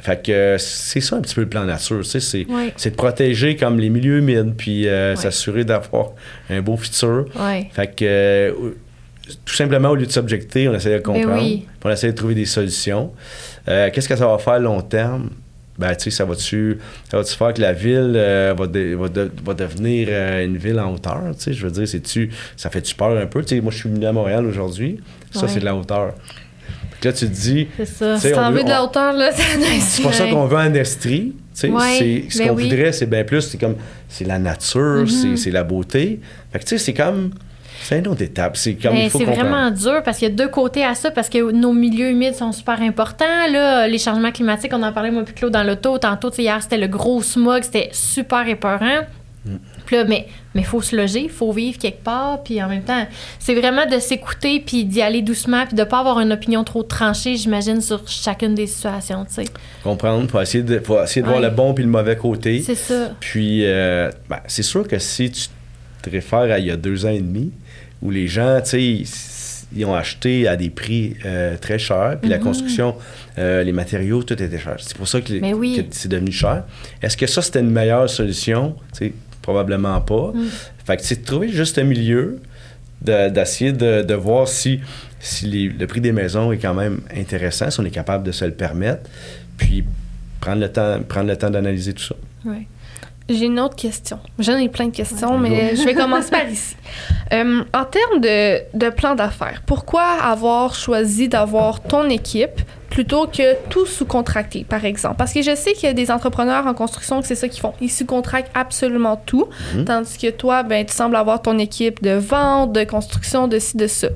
[SPEAKER 4] Fait que c'est ça un petit peu le plan nature, tu sais, c'est
[SPEAKER 3] Ouais.
[SPEAKER 4] de protéger comme les milieux humides, puis euh,
[SPEAKER 3] Ouais.
[SPEAKER 4] s'assurer d'avoir un beau futur.
[SPEAKER 3] Ouais.
[SPEAKER 4] Fait que euh, tout simplement, au lieu de s'objecter, on essaie de comprendre,
[SPEAKER 3] Ben oui.
[SPEAKER 4] puis on essaie de trouver des solutions. Qu'est-ce que ça va faire à long terme? Ben, tu sais, ça va-tu ça va faire que la ville euh, va, de- va, de- va devenir euh, une ville en hauteur? Tu sais, je veux dire, c'est-tu, ça fait-tu peur un peu? Tu sais, moi, je suis venu à Montréal aujourd'hui. Ça,
[SPEAKER 3] Ouais.
[SPEAKER 4] c'est de la hauteur. Que là, tu te dis,
[SPEAKER 3] C'est ça.
[SPEAKER 2] Si t'en veux de la hauteur, là,
[SPEAKER 4] c'est pour ça qu'on veut en Estrie. Tu sais,
[SPEAKER 3] Ouais,
[SPEAKER 4] ce
[SPEAKER 3] ben
[SPEAKER 4] qu'on
[SPEAKER 3] oui.
[SPEAKER 4] voudrait, c'est bien plus, c'est comme, c'est la nature,
[SPEAKER 3] Mm-hmm.
[SPEAKER 4] c'est, c'est la beauté. Fait que, tu sais, c'est comme, c'est une autre étape. C'est comme,
[SPEAKER 3] Mais
[SPEAKER 4] il faut
[SPEAKER 3] c'est
[SPEAKER 4] comprendre.
[SPEAKER 3] vraiment dur parce qu'il y a deux côtés à ça, parce que nos milieux humides sont super importants. Là, les changements climatiques, on en parlait, moi, puis Claude, dans l'auto. Tantôt, hier, c'était le gros smog, c'était super épeurant.
[SPEAKER 4] Mm.
[SPEAKER 3] Puis là, mais il faut se loger, il faut vivre quelque part. Puis en même temps, c'est vraiment de s'écouter, puis d'y aller doucement, puis de pas avoir une opinion trop tranchée, j'imagine, sur chacune des situations, tu sais.
[SPEAKER 4] comprendre, faut essayer de, faut essayer de voir le bon puis le mauvais côté.
[SPEAKER 3] C'est ça.
[SPEAKER 4] Puis, euh, ben, c'est sûr que si tu te réfères à il y a deux ans et demi, où les gens, tu sais, ils, ont acheté à des prix euh, très chers, puis la
[SPEAKER 3] Mhm.
[SPEAKER 4] construction, euh, les matériaux, tout était cher. C'est pour ça que,
[SPEAKER 3] oui.
[SPEAKER 4] c'est devenu cher. Est-ce que ça, c'était une meilleure solution? Tu sais, probablement pas.
[SPEAKER 3] Mm.
[SPEAKER 4] Fait que c'est de trouver juste un milieu, de- d'essayer de, de voir si, si les- le prix des maisons est quand même intéressant, si on est capable de se le permettre, puis prendre le temps, prendre le temps d'analyser tout ça.
[SPEAKER 3] Ouais.
[SPEAKER 2] J'ai une autre question. J'en ai plein de questions,
[SPEAKER 4] Ouais.
[SPEAKER 2] mais je vais commencer par ici. Euh, en termes de, de plan d'affaires, pourquoi avoir choisi d'avoir ton équipe plutôt que tout sous-contracter, par exemple? Parce que je sais qu'il y a des entrepreneurs en construction que c'est ça qu'ils font. Ils sous-contractent absolument tout,
[SPEAKER 4] Mhm.
[SPEAKER 2] tandis que toi, ben, tu sembles avoir ton équipe de vente, de construction, de ci, de ça.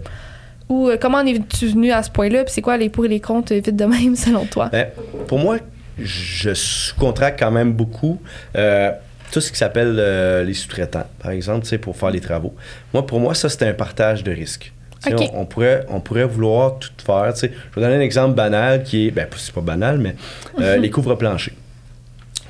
[SPEAKER 2] Ou euh, comment en es-tu venu à ce point-là? Puis c'est quoi les pour et les contre, euh, vite de même, selon toi?
[SPEAKER 4] Ben, pour moi, je sous-contracte quand même beaucoup. Euh, tout ce qui s'appelle euh, les sous-traitants, par exemple, pour faire les travaux. Moi, pour moi, ça, c'est un partage de risques. On, on pourrait, on pourrait vouloir tout faire. Je vais donner un exemple banal qui est, ben, c'est pas banal, mais euh, les couvre-planchers.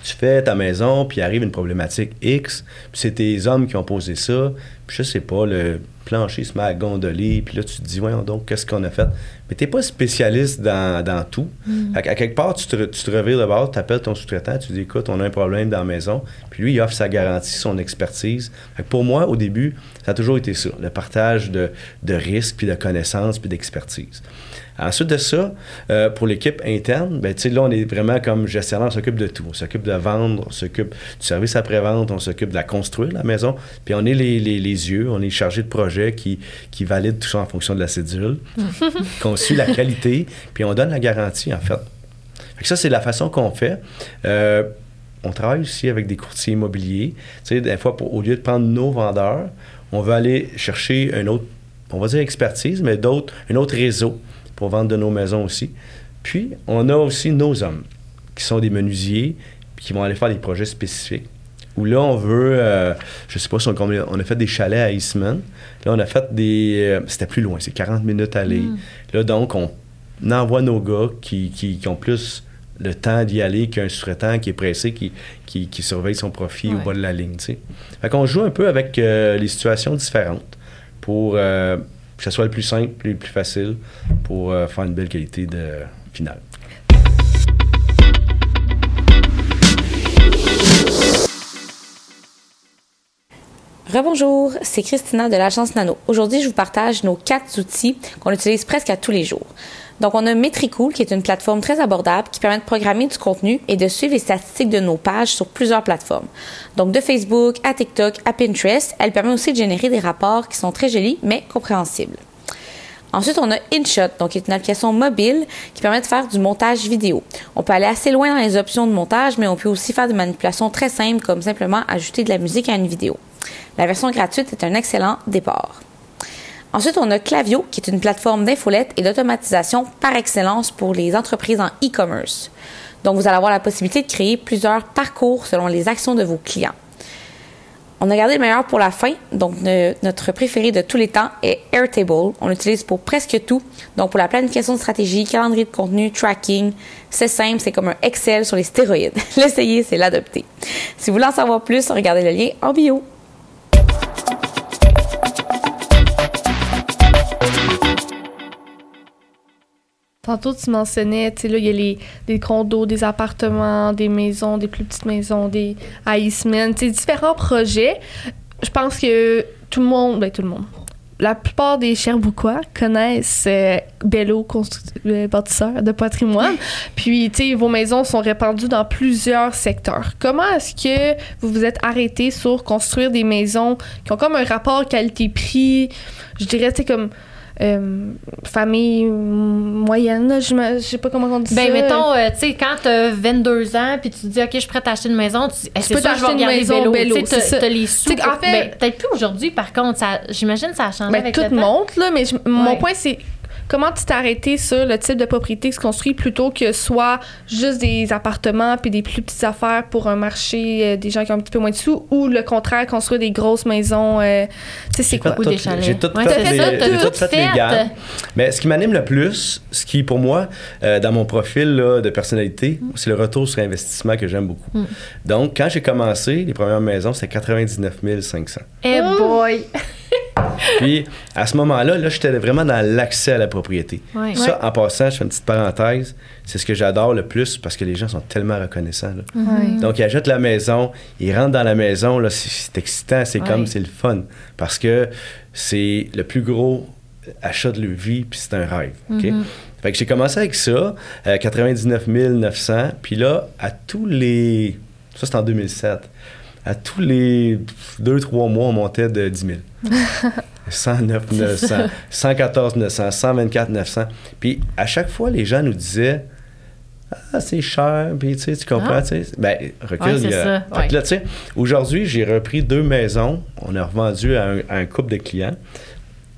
[SPEAKER 4] Tu fais ta maison, puis arrive une problématique X, puis c'est tes hommes qui ont posé ça, puis je sais pas, le plancher se met à gondoler, puis là, tu te dis, voyons donc, qu'est-ce qu'on a fait? Mais t'es pas spécialiste dans, dans tout. Fait qu'à quelque part, tu te, tu te revires de bord, tu appelles ton sous-traitant, tu dis, écoute, on a un problème dans la maison, puis lui, il offre sa garantie, son expertise. Pour moi, au début, ça a toujours été ça, le partage de, de risques, puis de connaissances, puis d'expertise. Ensuite de ça, euh, pour l'équipe interne, ben, là, on est vraiment comme gestionnaire, on s'occupe de tout. On s'occupe de vendre, on s'occupe du service après-vente, on s'occupe de la construire, la maison. Puis on est les, les- les yeux, on est chargé de projet qui, qui valide tout ça en fonction de la cédule, qu'on suit la qualité, puis on donne la garantie, en fait. Fait que ça, c'est la façon qu'on fait. Euh, on travaille aussi avec des courtiers immobiliers. Tu sais, des fois, pour- au lieu de prendre nos vendeurs, on veut aller chercher un autre, on va dire expertise, mais d'autres, un autre réseau pour vendre de nos maisons aussi. Puis, on a aussi nos hommes, qui sont des menuisiers, qui vont aller faire des projets spécifiques. Où là, on veut, euh, je sais pas si on, on a fait des chalets à Eastman. Là, on a fait des. euh, C'était plus loin, c'est 40 minutes à aller. Là, donc, on envoie nos gars qui, qui- qui ont plus le temps d'y aller qu'un sous-traitant qui est pressé, qui, qui, qui surveille son profit au bas de la ligne. tu sais. Fait qu'on joue un peu avec euh, les situations différentes pour euh, que ce soit le plus simple, le plus facile pour euh, faire une belle qualité de finale.
[SPEAKER 5] Rebonjour, c'est Christina de l'agence Nano. Aujourd'hui, je vous partage nos quatre outils qu'on utilise presque à tous les jours. Donc, on a Metricool, qui est une plateforme très abordable qui permet de programmer du contenu et de suivre les statistiques de nos pages sur plusieurs plateformes. Donc, de Facebook à TikTok à Pinterest, elle permet aussi de générer des rapports qui sont très jolis mais compréhensibles. Ensuite, on a InShot, donc qui est une application mobile qui permet de faire du montage vidéo. On peut aller assez loin dans les options de montage, mais on peut aussi faire des manipulations très simples comme simplement ajouter de la musique à une vidéo. La version gratuite est un excellent départ. Ensuite, on a Clavio, qui est une plateforme d'infolette et d'automatisation par excellence pour les entreprises en e-commerce. Donc, vous allez avoir la possibilité de créer plusieurs parcours selon les actions de vos clients. On a gardé le meilleur pour la fin. Donc, notre préféré de tous les temps est Airtable. On l'utilise pour presque tout. Donc, pour la planification de stratégie, calendrier de contenu, tracking. C'est simple, c'est comme un Excel sur les stéroïdes. L'essayer, c'est l'adopter. Si vous voulez en savoir plus, regardez le lien en bio.
[SPEAKER 2] Tantôt, tu mentionnais, tu sais, là, il y a les, des condos, des appartements, des maisons, des plus petites maisons, des Iceman, tu sais, différents projets. Je pense que tout le monde, ben tout le monde, la plupart des Cherbouquois connaissent euh, Bello, bâtisseur de patrimoine. Puis, tu sais, vos maisons sont répandues dans plusieurs secteurs. Comment est-ce que vous vous êtes arrêté sur construire des maisons qui ont comme un rapport qualité-prix, je dirais, tu sais, comme euh, famille moyenne, là, je sais pas comment on dit ça.
[SPEAKER 3] Ben, mettons, euh, tu sais, quand t'as 22 ans, puis tu te dis, OK, je suis prête à acheter une maison, tu Eh, c'est
[SPEAKER 2] peux t'acheter une maison
[SPEAKER 3] vélo. Tu t'as les sous.
[SPEAKER 2] Tu en fait-
[SPEAKER 3] ben, Peut-être plus aujourd'hui, par contre. J'imagine que ça a changé
[SPEAKER 2] Ben,
[SPEAKER 3] avec
[SPEAKER 2] tout
[SPEAKER 3] le temps.
[SPEAKER 2] monte, là, mais je- mon point, c'est comment tu t'es arrêté sur le type de propriété qui se construit plutôt que soit juste des appartements puis des plus petites affaires pour un marché euh, des gens qui ont un petit peu moins de sous ou le contraire, construire des grosses maisons. euh, tu sais, c'est quoi?
[SPEAKER 4] J'ai tout
[SPEAKER 3] Ouais,
[SPEAKER 4] fait, les, tout
[SPEAKER 3] tout
[SPEAKER 4] fait les gammes. Mais ce qui m'anime le plus, ce qui pour moi, euh, dans mon profil là, de personnalité, c'est le retour sur investissement que j'aime beaucoup.
[SPEAKER 3] Mm.
[SPEAKER 4] Donc, quand j'ai commencé, les premières maisons, c'était 99 500.
[SPEAKER 3] Eh boy!
[SPEAKER 4] Puis, à ce moment-là, là, j'étais vraiment dans l'accès à la propriété.
[SPEAKER 3] Ouais.
[SPEAKER 4] Ça, en passant, je fais une petite parenthèse, c'est ce que j'adore le plus parce que les gens sont tellement reconnaissants. là.
[SPEAKER 2] Ouais.
[SPEAKER 4] Donc, ils achètent la maison, ils rentrent dans la maison, là, c'est, c'est excitant, c'est comme, c'est le fun. Parce que c'est le plus gros achat de leur vie, puis c'est un rêve. OK? Fait que j'ai commencé avec ça, euh, 99 900, puis là, à tous les... Ça, c'est en 2007. À tous les 2-3 mois, on montait de 10 000. 109 900, 114 900, 124 900. Puis à chaque fois, les gens nous disaient Ah, c'est cher, puis tu sais, tu comprends,
[SPEAKER 3] Ah.
[SPEAKER 4] tu sais. Ben, recule.
[SPEAKER 3] Ouais, c'est
[SPEAKER 4] il y a-
[SPEAKER 3] ça, ouais.
[SPEAKER 4] là, tu sais, aujourd'hui, j'ai repris deux maisons. On a revendu à un, à un couple de clients.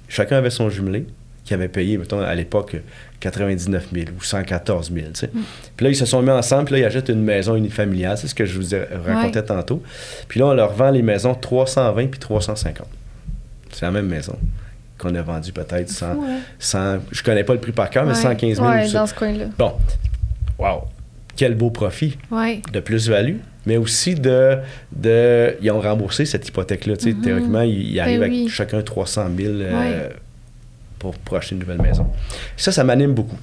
[SPEAKER 4] Chacun avait son jumelé, qui avaient payé, mettons, à l'époque, 99 000 ou 114 000. tu sais. Puis là, ils se sont mis ensemble, puis là, ils achètent une maison unifamiliale. C'est ce que je vous ai racontais tantôt. Puis là, on leur vend les maisons 320 puis 350. C'est la même maison qu'on a vendue peut-être 100, 100 Je connais pas le prix par cœur, mais
[SPEAKER 2] Ouais.
[SPEAKER 4] 115 000
[SPEAKER 2] Ouais,
[SPEAKER 4] ou
[SPEAKER 2] dans ce coin-là.
[SPEAKER 4] Bon. Wow. Quel beau profit de plus-value, mais aussi de, de. Ils ont remboursé cette hypothèque-là. Tu sais, Théoriquement, ils, ils arrivent
[SPEAKER 2] Ben oui.
[SPEAKER 4] avec chacun 300 000 euh,
[SPEAKER 3] Ouais.
[SPEAKER 4] pour, pour acheter une nouvelle maison. Ça, ça m'anime beaucoup.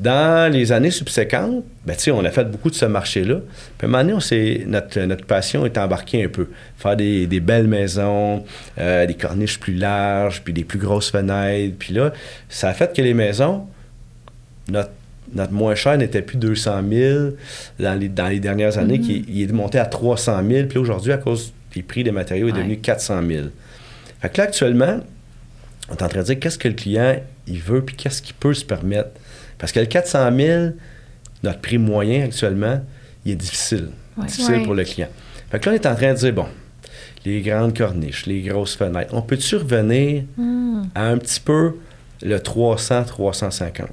[SPEAKER 4] Dans les années subséquentes, ben, on a fait beaucoup de ce marché-là. Puis à un moment donné, on s'est- notre, notre passion est embarquée un peu. Faire des, des belles maisons, euh, des corniches plus larges, puis des plus grosses fenêtres. Puis là, ça a fait que les maisons, notre, notre moins cher n'était plus 200 000 dans les, dans les dernières années,
[SPEAKER 3] Mhm.
[SPEAKER 4] qui, il est monté à 300 000. Puis aujourd'hui, à cause des prix des matériaux, il est
[SPEAKER 3] Ouais.
[SPEAKER 4] devenu 400 000. Fait que là, actuellement, on est en train de dire qu'est-ce que le client il veut puis qu'est-ce qu'il peut se permettre. Parce que le 400 000, notre prix moyen actuellement, il est difficile.
[SPEAKER 3] Ouais.
[SPEAKER 4] Difficile
[SPEAKER 2] Ouais.
[SPEAKER 4] pour le client. Fait que là, on est en train de dire, bon, les grandes corniches, les grosses fenêtres, on peut-tu revenir
[SPEAKER 3] Hmm.
[SPEAKER 4] à un petit peu le 300, 350?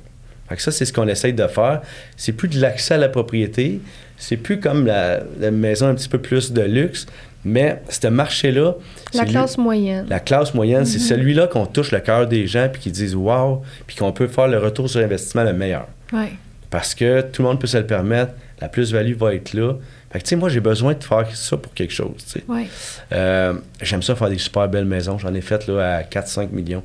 [SPEAKER 4] Fait que ça, c'est ce qu'on essaye de faire. C'est plus de l'accès à la propriété, c'est plus comme la, la maison un petit peu plus de luxe, mais ce marché-là,
[SPEAKER 2] La
[SPEAKER 4] lui-
[SPEAKER 2] classe moyenne.
[SPEAKER 4] la classe moyenne, c'est celui-là qu'on touche le cœur des gens puis qui disent wow, puis qu'on peut faire le retour sur investissement le meilleur.
[SPEAKER 3] Oui.
[SPEAKER 4] Parce que tout le monde peut se le permettre, la plus-value va être là. Fait que, tu sais, moi, j'ai besoin de faire ça pour quelque chose, tu sais.
[SPEAKER 3] Oui.
[SPEAKER 4] Euh, J'aime ça faire des super belles maisons. J'en ai fait là, à 4-5 millions.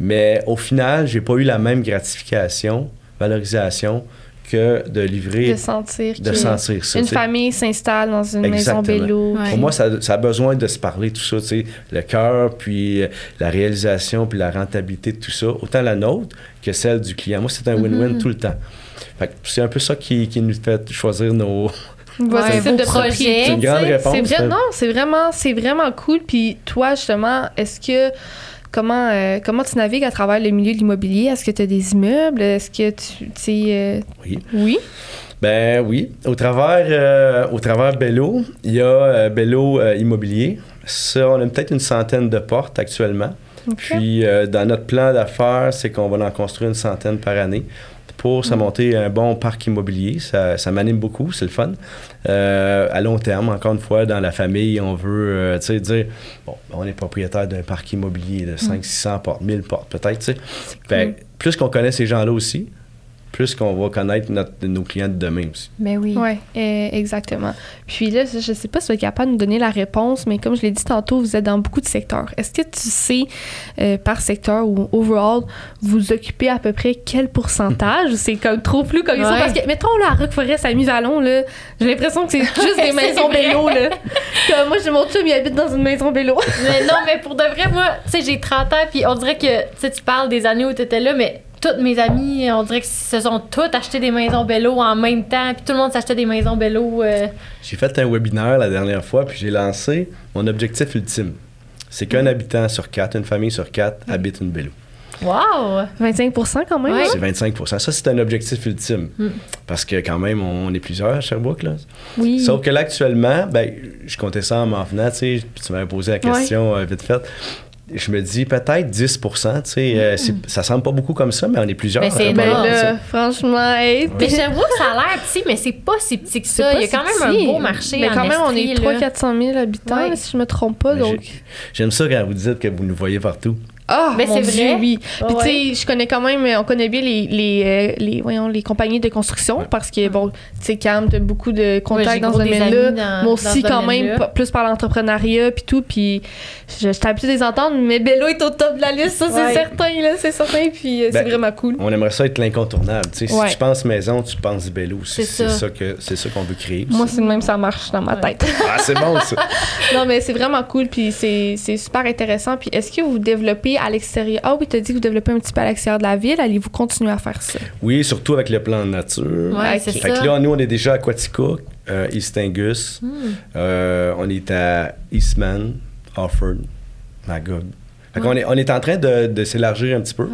[SPEAKER 4] Mais au final, j'ai pas eu la même gratification, valorisation que de livrer,
[SPEAKER 2] De sentir
[SPEAKER 4] de sentir ça.
[SPEAKER 2] une famille s'installe dans une
[SPEAKER 4] Exactement.
[SPEAKER 2] maison vélo.
[SPEAKER 3] Ouais.
[SPEAKER 4] Pour moi, ça, ça a besoin de se parler, tout ça, tu sais, le cœur, puis euh, la réalisation, puis la rentabilité de tout ça, autant la nôtre que celle du client. Moi, c'est un win-win tout le temps. Fait que c'est un peu ça qui, qui nous fait choisir nos...
[SPEAKER 2] Votre
[SPEAKER 3] Ouais,
[SPEAKER 2] type
[SPEAKER 3] vos
[SPEAKER 2] de propriété.
[SPEAKER 4] C'est une grande réponse.
[SPEAKER 2] C'est vrai,
[SPEAKER 4] hein.
[SPEAKER 2] non, c'est vraiment, c'est vraiment cool. Puis toi, justement, est-ce que comment euh, comment tu navigues à travers le milieu de l'immobilier? Est-ce que tu as des immeubles? Est-ce que tu, sais, euh,
[SPEAKER 4] Oui.
[SPEAKER 2] oui,
[SPEAKER 4] Ben oui. Au travers, euh, au travers Bello, il y a euh, Bello euh, Immobilier. Ça, on a peut-être une centaine de portes actuellement. Puis, dans notre plan d'affaires, c'est qu'on va en construire une centaine par année pour se monter un bon parc immobilier. Ça, ça m'anime beaucoup, c'est le fun. Euh, à long terme, encore une fois, dans la famille, on veut, euh, dire, bon, on est propriétaire d'un parc immobilier de 500-600 portes, 1000 portes peut-être. Fait que plus qu'on connaît ces gens-là aussi, plus qu'on va connaître notre- nos clients de demain aussi.
[SPEAKER 3] Mais oui.
[SPEAKER 2] Oui, exactement. Puis là, je ne sais pas si vous êtes capable de nous donner la réponse, mais comme je l'ai dit tantôt, vous êtes dans beaucoup de secteurs. Est-ce que tu sais, euh, par secteur ou overall, vous occupez à peu près quel pourcentage? ou c'est comme trop flou comme ça?
[SPEAKER 3] Ouais.
[SPEAKER 2] Parce que, mettons, là, à Roqueforest, à là, j'ai l'impression que c'est juste des maisons vélo, là. Comme moi, j'ai mon chum, il habite dans une maison vélo.
[SPEAKER 3] Mais non, mais pour de vrai, moi, tu sais, j'ai 30 ans, puis on dirait que, tu sais, tu parles des années où tu étais là, mais toutes mes amies, on dirait que se sont toutes acheté des maisons vélo en même temps, puis tout le monde s'achetait des maisons vélo. euh,
[SPEAKER 4] J'ai fait un webinaire la dernière fois, puis j'ai lancé mon objectif ultime. C'est qu'un habitant sur quatre, une famille sur quatre, habite une vélo.
[SPEAKER 3] Wow!
[SPEAKER 2] 25% quand même.
[SPEAKER 3] Ouais.
[SPEAKER 4] C'est 25% Ça, c'est un objectif ultime. Parce que quand même, on est plusieurs à Sherbrooke. Là.
[SPEAKER 2] Oui.
[SPEAKER 4] Sauf que là, actuellement, ben, je comptais ça en m'en venant, tu sais, puis tu m'avais posé la question euh, vite faite. Je me dis peut-être 10 tu sais, euh, c'est- ça semble pas beaucoup comme ça, mais on est plusieurs.
[SPEAKER 3] C'est
[SPEAKER 4] à
[SPEAKER 2] Ben
[SPEAKER 3] énorme.
[SPEAKER 4] ça.
[SPEAKER 2] là, franchement, hey,
[SPEAKER 3] Mais j'avoue que ça a l'air petit, mais c'est pas si petit que
[SPEAKER 2] c'est
[SPEAKER 3] ça. Il y a quand
[SPEAKER 2] si
[SPEAKER 3] même
[SPEAKER 2] petit.
[SPEAKER 3] un beau marché
[SPEAKER 2] Mais
[SPEAKER 3] en
[SPEAKER 2] quand même, on est
[SPEAKER 3] Estrie, là.
[SPEAKER 2] 300-400 000 habitants,
[SPEAKER 3] Ouais.
[SPEAKER 2] là, si je me trompe pas.
[SPEAKER 4] Mais
[SPEAKER 2] Donc,
[SPEAKER 4] J'aime ça quand vous dites que vous nous voyez partout.
[SPEAKER 2] Ah,
[SPEAKER 3] Mais
[SPEAKER 2] mon
[SPEAKER 3] c'est
[SPEAKER 2] Dieu,
[SPEAKER 3] vrai.
[SPEAKER 2] oui. Puis
[SPEAKER 3] ouais.
[SPEAKER 2] tu sais, je connais quand même, on connaît bien les, les, euh, les, voyons, les compagnies de construction parce que, bon, tu sais, Cam, t'as beaucoup de contacts dans ce domaine-là. Moi aussi, quand même, plus par l'entrepreneuriat puis tout. Puis je, je suis habituée de les entendre, mais Bello est au top de la liste, ça,
[SPEAKER 3] Ouais.
[SPEAKER 2] c'est certain, là, c'est certain. Puis euh, c'est
[SPEAKER 4] Ben,
[SPEAKER 2] vraiment cool.
[SPEAKER 4] On aimerait ça être l'incontournable. tu sais.
[SPEAKER 2] Ouais.
[SPEAKER 4] Si tu penses maison, tu penses vélo. C'est
[SPEAKER 3] ça.
[SPEAKER 4] ça, que c'est ça qu'on veut créer.
[SPEAKER 2] Moi, c'est le même, ça marche dans ma
[SPEAKER 3] Ouais.
[SPEAKER 2] tête.
[SPEAKER 4] ah, c'est bon ça.
[SPEAKER 2] non, mais c'est vraiment cool, puis c'est c'est super intéressant. Puis est-ce que vous développez à l'extérieur? Ah oui, t'as dit que vous développez un petit peu à l'extérieur de la ville. Allez-vous continuer à faire ça?
[SPEAKER 4] Oui, surtout avec le plan de nature.
[SPEAKER 3] Ouais,
[SPEAKER 2] Ok.
[SPEAKER 3] c'est
[SPEAKER 4] Fait
[SPEAKER 3] ça.
[SPEAKER 4] que là, nous, on est déjà à Quaticook, euh, East Angus.
[SPEAKER 3] Hmm.
[SPEAKER 4] Euh, on est à Eastman, Offord, Magog. Fait qu'on est, on est en train de, de s'élargir un petit peu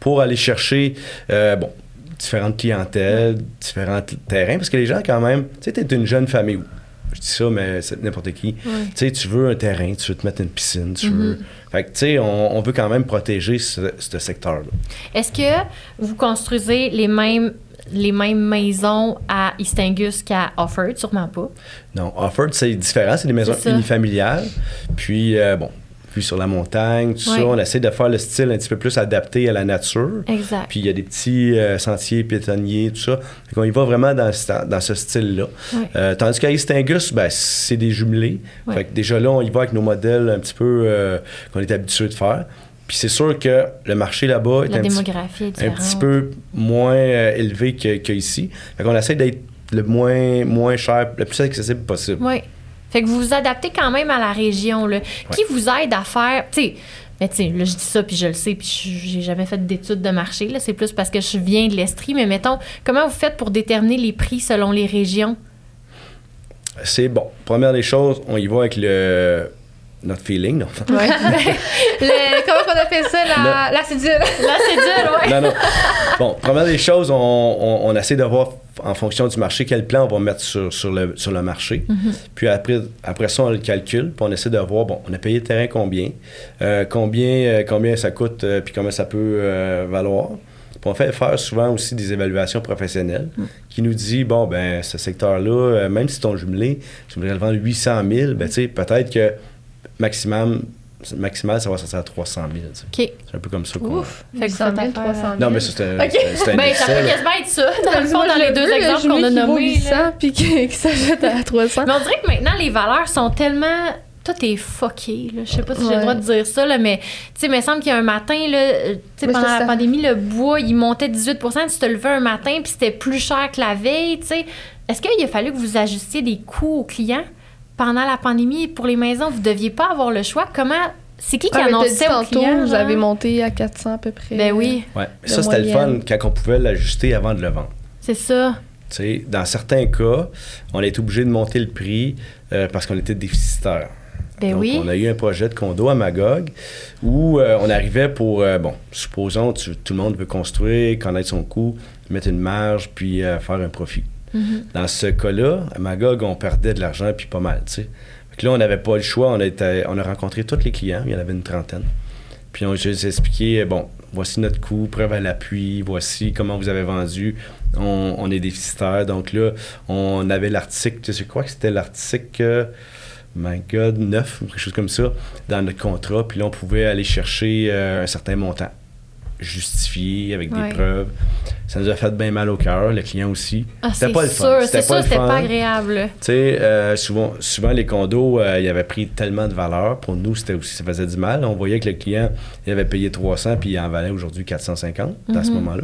[SPEAKER 4] pour aller chercher, euh, bon, différentes clientèles, différents terrains. Parce que les gens, quand même, tu sais, t'es une jeune famille. je dis ça, mais c'est n'importe qui. Tu sais, tu veux un terrain, tu veux te mettre une piscine, tu
[SPEAKER 3] Mm-hmm.
[SPEAKER 4] veux. Fait que, tu sais, on, on veut quand même protéger ce, ce secteur-là.
[SPEAKER 3] Est-ce que vous construisez les mêmes, les mêmes maisons à East Angus qu'à Offord? Sûrement pas.
[SPEAKER 4] Non, Offord, c'est différent, c'est des maisons unifamiliales. Puis, euh, bon, puis sur la montagne, tout
[SPEAKER 3] Ouais.
[SPEAKER 4] ça, on essaie de faire le style un petit peu plus adapté à la nature.
[SPEAKER 3] Exact.
[SPEAKER 4] Puis il y a des petits euh, sentiers piétonniers, tout ça. Fait qu'on y va vraiment dans, ce- dans ce style-là.
[SPEAKER 3] Ouais.
[SPEAKER 4] Euh, tandis qu'à East Angus, ben, c'est des jumelés.
[SPEAKER 3] Ouais.
[SPEAKER 4] Fait que déjà là, on y va avec nos modèles un petit peu euh, qu'on est habitué de faire. Puis c'est sûr que le marché là-bas est
[SPEAKER 3] La
[SPEAKER 4] un petit,
[SPEAKER 3] démographie est
[SPEAKER 4] un
[SPEAKER 3] différente.
[SPEAKER 4] petit peu moins élevé que- qu'ici. Fait qu'on essaie d'être le moins, moins cher, le plus accessible possible.
[SPEAKER 3] Oui. Fait que vous vous adaptez quand même à la région, là. Qui vous aide à faire. Tu sais, mais tu sais, là, je dis ça, puis je le sais, puis je- j'ai jamais fait d'études de marché, là. C'est plus parce que je viens de l'Estrie. Mais mettons, comment vous faites pour déterminer les prix selon les régions?
[SPEAKER 4] C'est bon. Première des choses, on y va avec le notre feeling. non?
[SPEAKER 2] Ouais. Le- comment on appelle ça? La, la cédule.
[SPEAKER 3] Là, c'est dur, ouais.
[SPEAKER 4] non, non. Bon, première des choses, on, on- on essaie de voir en fonction du marché quel plan on va mettre sur, sur, le, sur le marché. Puis après, après ça, on le calcule, puis on essaie de voir, bon, on a payé le terrain combien, euh, combien, euh, combien ça coûte, euh, puis combien ça peut valoir. Puis on fait faire souvent aussi des évaluations professionnelles qui nous dit, bon, ben ce secteur-là, même si ton jumelé, je voudrais le vendre 800 000, ben tu sais, peut-être que maximum, maximal, ça va sortir à 300 000. tu sais.
[SPEAKER 3] OK.
[SPEAKER 4] C'est un peu comme ça qu'on...
[SPEAKER 2] Ouf.
[SPEAKER 3] Fait que
[SPEAKER 2] 100 000,
[SPEAKER 3] faut faire-
[SPEAKER 2] 300 000.
[SPEAKER 4] Non, mais ça, c'est un,
[SPEAKER 3] Ben, ça peut quasiment être ça. Dans le fond, dans les
[SPEAKER 2] le
[SPEAKER 3] deux exemples qu'on a nommés.
[SPEAKER 2] 800
[SPEAKER 3] là.
[SPEAKER 2] puis qui, s'achète à 300.
[SPEAKER 3] Mais on dirait que maintenant, les valeurs sont tellement. Tout est fucké, là. Je sais pas si j'ai le droit de dire ça, là, mais tu sais, il me semble qu'il y a un matin, là, tu sais,
[SPEAKER 2] Mais
[SPEAKER 3] pendant la
[SPEAKER 2] ça.
[SPEAKER 3] pandémie, le bois, il montait 18 Tu te levais un matin, puis c'était plus cher que la veille, tu sais. Est-ce qu'il a fallu que vous ajustiez des coûts aux clients? Pendant la pandémie pour les maisons? Vous deviez pas avoir le choix. Comment. C'est qui qui
[SPEAKER 2] Ah,
[SPEAKER 3] annonçait aux clients?
[SPEAKER 2] vous avez monté à 400 à peu près.
[SPEAKER 3] Ben oui,
[SPEAKER 4] Ouais. Ça, c'était le fun quand on pouvait l'ajuster avant de le vendre.
[SPEAKER 3] c'est ça.
[SPEAKER 4] Tu sais, dans certains cas, on a été obligé de monter le prix euh, parce qu'on était déficitaire.
[SPEAKER 3] Ben
[SPEAKER 4] Donc,
[SPEAKER 3] oui.
[SPEAKER 4] on a eu un projet de condo à Magog où euh, on arrivait pour, euh, bon, supposons, tu- tout le monde veut construire, connaître son coût, mettre une marge, puis euh, faire un profit.
[SPEAKER 3] Mhm.
[SPEAKER 4] Dans ce cas-là, à Magog, on perdait de l'argent, puis pas mal, tu sais. Là, on n'avait pas le choix. On a, rencontré tous les clients, il y en avait une trentaine. Puis on j'ai expliqué, bon, voici notre coût, preuve à l'appui, voici comment vous avez vendu. On, est déficitaire. Donc là, on avait l'article, je crois que c'était l'article, euh, my God, 9 ou quelque chose comme ça, dans notre contrat. Puis là, on pouvait aller chercher euh, un certain montant justifié avec
[SPEAKER 3] Ouais.
[SPEAKER 4] des preuves. Ça nous a fait bien mal au cœur, le client aussi.
[SPEAKER 3] Ah,
[SPEAKER 4] C'était pas le fun.
[SPEAKER 3] c'est
[SPEAKER 4] C'était
[SPEAKER 3] sûr,
[SPEAKER 4] le
[SPEAKER 3] c'était pas agréable.
[SPEAKER 4] Tu sais, euh, souvent, souvent, les condos, euh, ils avaient pris tellement de valeur. Pour nous, c'était aussi, ça faisait du mal. On voyait que le client, il avait payé 300 puis il en valait aujourd'hui 450 à ce
[SPEAKER 3] Mhm.
[SPEAKER 4] moment-là.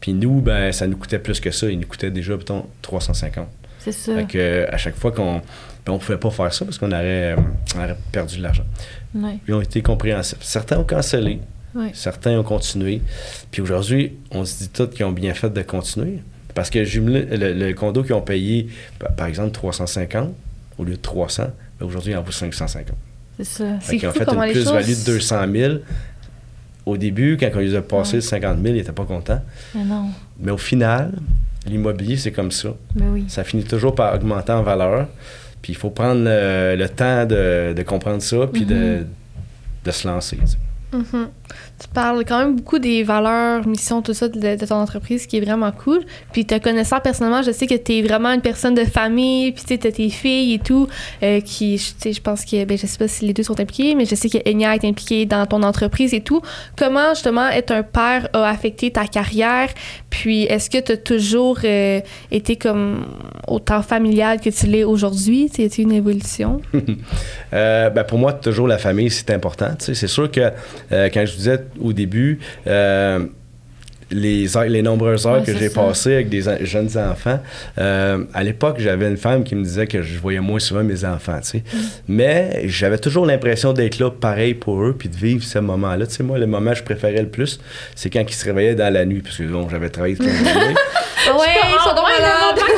[SPEAKER 4] Puis nous, ben, ça nous coûtait plus que ça. Il nous coûtait déjà, mettons, 350.
[SPEAKER 3] C'est ça.
[SPEAKER 4] Fait que, à chaque fois qu'on. ben, on pouvait pas faire ça parce qu'on aurait, euh, aurait perdu de l'argent.
[SPEAKER 3] Ouais.
[SPEAKER 4] Puis ils ont été compréhensifs. Certains ont cancellé,
[SPEAKER 3] Ouais.
[SPEAKER 4] certains ont continué. Puis aujourd'hui, on se dit tous qu'ils ont bien fait de continuer. Parce que jumelé- le, le condo qu'ils ont payé, par- exemple, 350 au lieu de 300, ben aujourd'hui, il en vaut 550.
[SPEAKER 3] C'est ça.
[SPEAKER 2] C'est
[SPEAKER 4] qu'ils ont fait une plus-value
[SPEAKER 2] choses-
[SPEAKER 4] de 200 000. Au début, quand on les a passé le 50 000, ils n'étaient pas contents.
[SPEAKER 3] Mais non.
[SPEAKER 4] Mais au final, l'immobilier, c'est comme ça.
[SPEAKER 3] Mais oui.
[SPEAKER 4] Ça finit toujours par augmenter en valeur. Puis il faut prendre le, le temps de, de comprendre ça, puis de, de se lancer. sais.
[SPEAKER 2] Tu parles quand même beaucoup des valeurs, missions, tout ça de, ton entreprise, qui est vraiment cool. Puis te connaissant personnellement, je sais que tu es vraiment une personne de famille, puis tu t'as tes filles et tout, euh, qui, je- pense que, ben, je sais pas si les deux sont impliqués, mais je sais que Enya est impliquée dans ton entreprise et tout. Comment, justement, être un père a affecté ta carrière? Puis est-ce que tu as toujours euh, été comme autant familial que tu l'es aujourd'hui? Y a-t-il une évolution?
[SPEAKER 4] Euh, ben pour moi, toujours la famille, c'est important. C'est sûr que quand je disais au début, euh, les, heures- les nombreuses heures
[SPEAKER 3] Ouais,
[SPEAKER 4] que j'ai passées avec des jeunes enfants, euh, à l'époque, j'avais une femme qui me disait que je voyais moins souvent mes enfants. tu sais.
[SPEAKER 3] Mm.
[SPEAKER 4] Mais j'avais toujours l'impression d'être là pareil pour eux puis de vivre ce moment-là. Tu sais, moi, le moment que je préférais le plus, c'est quand ils se réveillaient dans la nuit, parce que bon, j'avais travaillé toute la journée.
[SPEAKER 2] ouais, ils sont donc malades!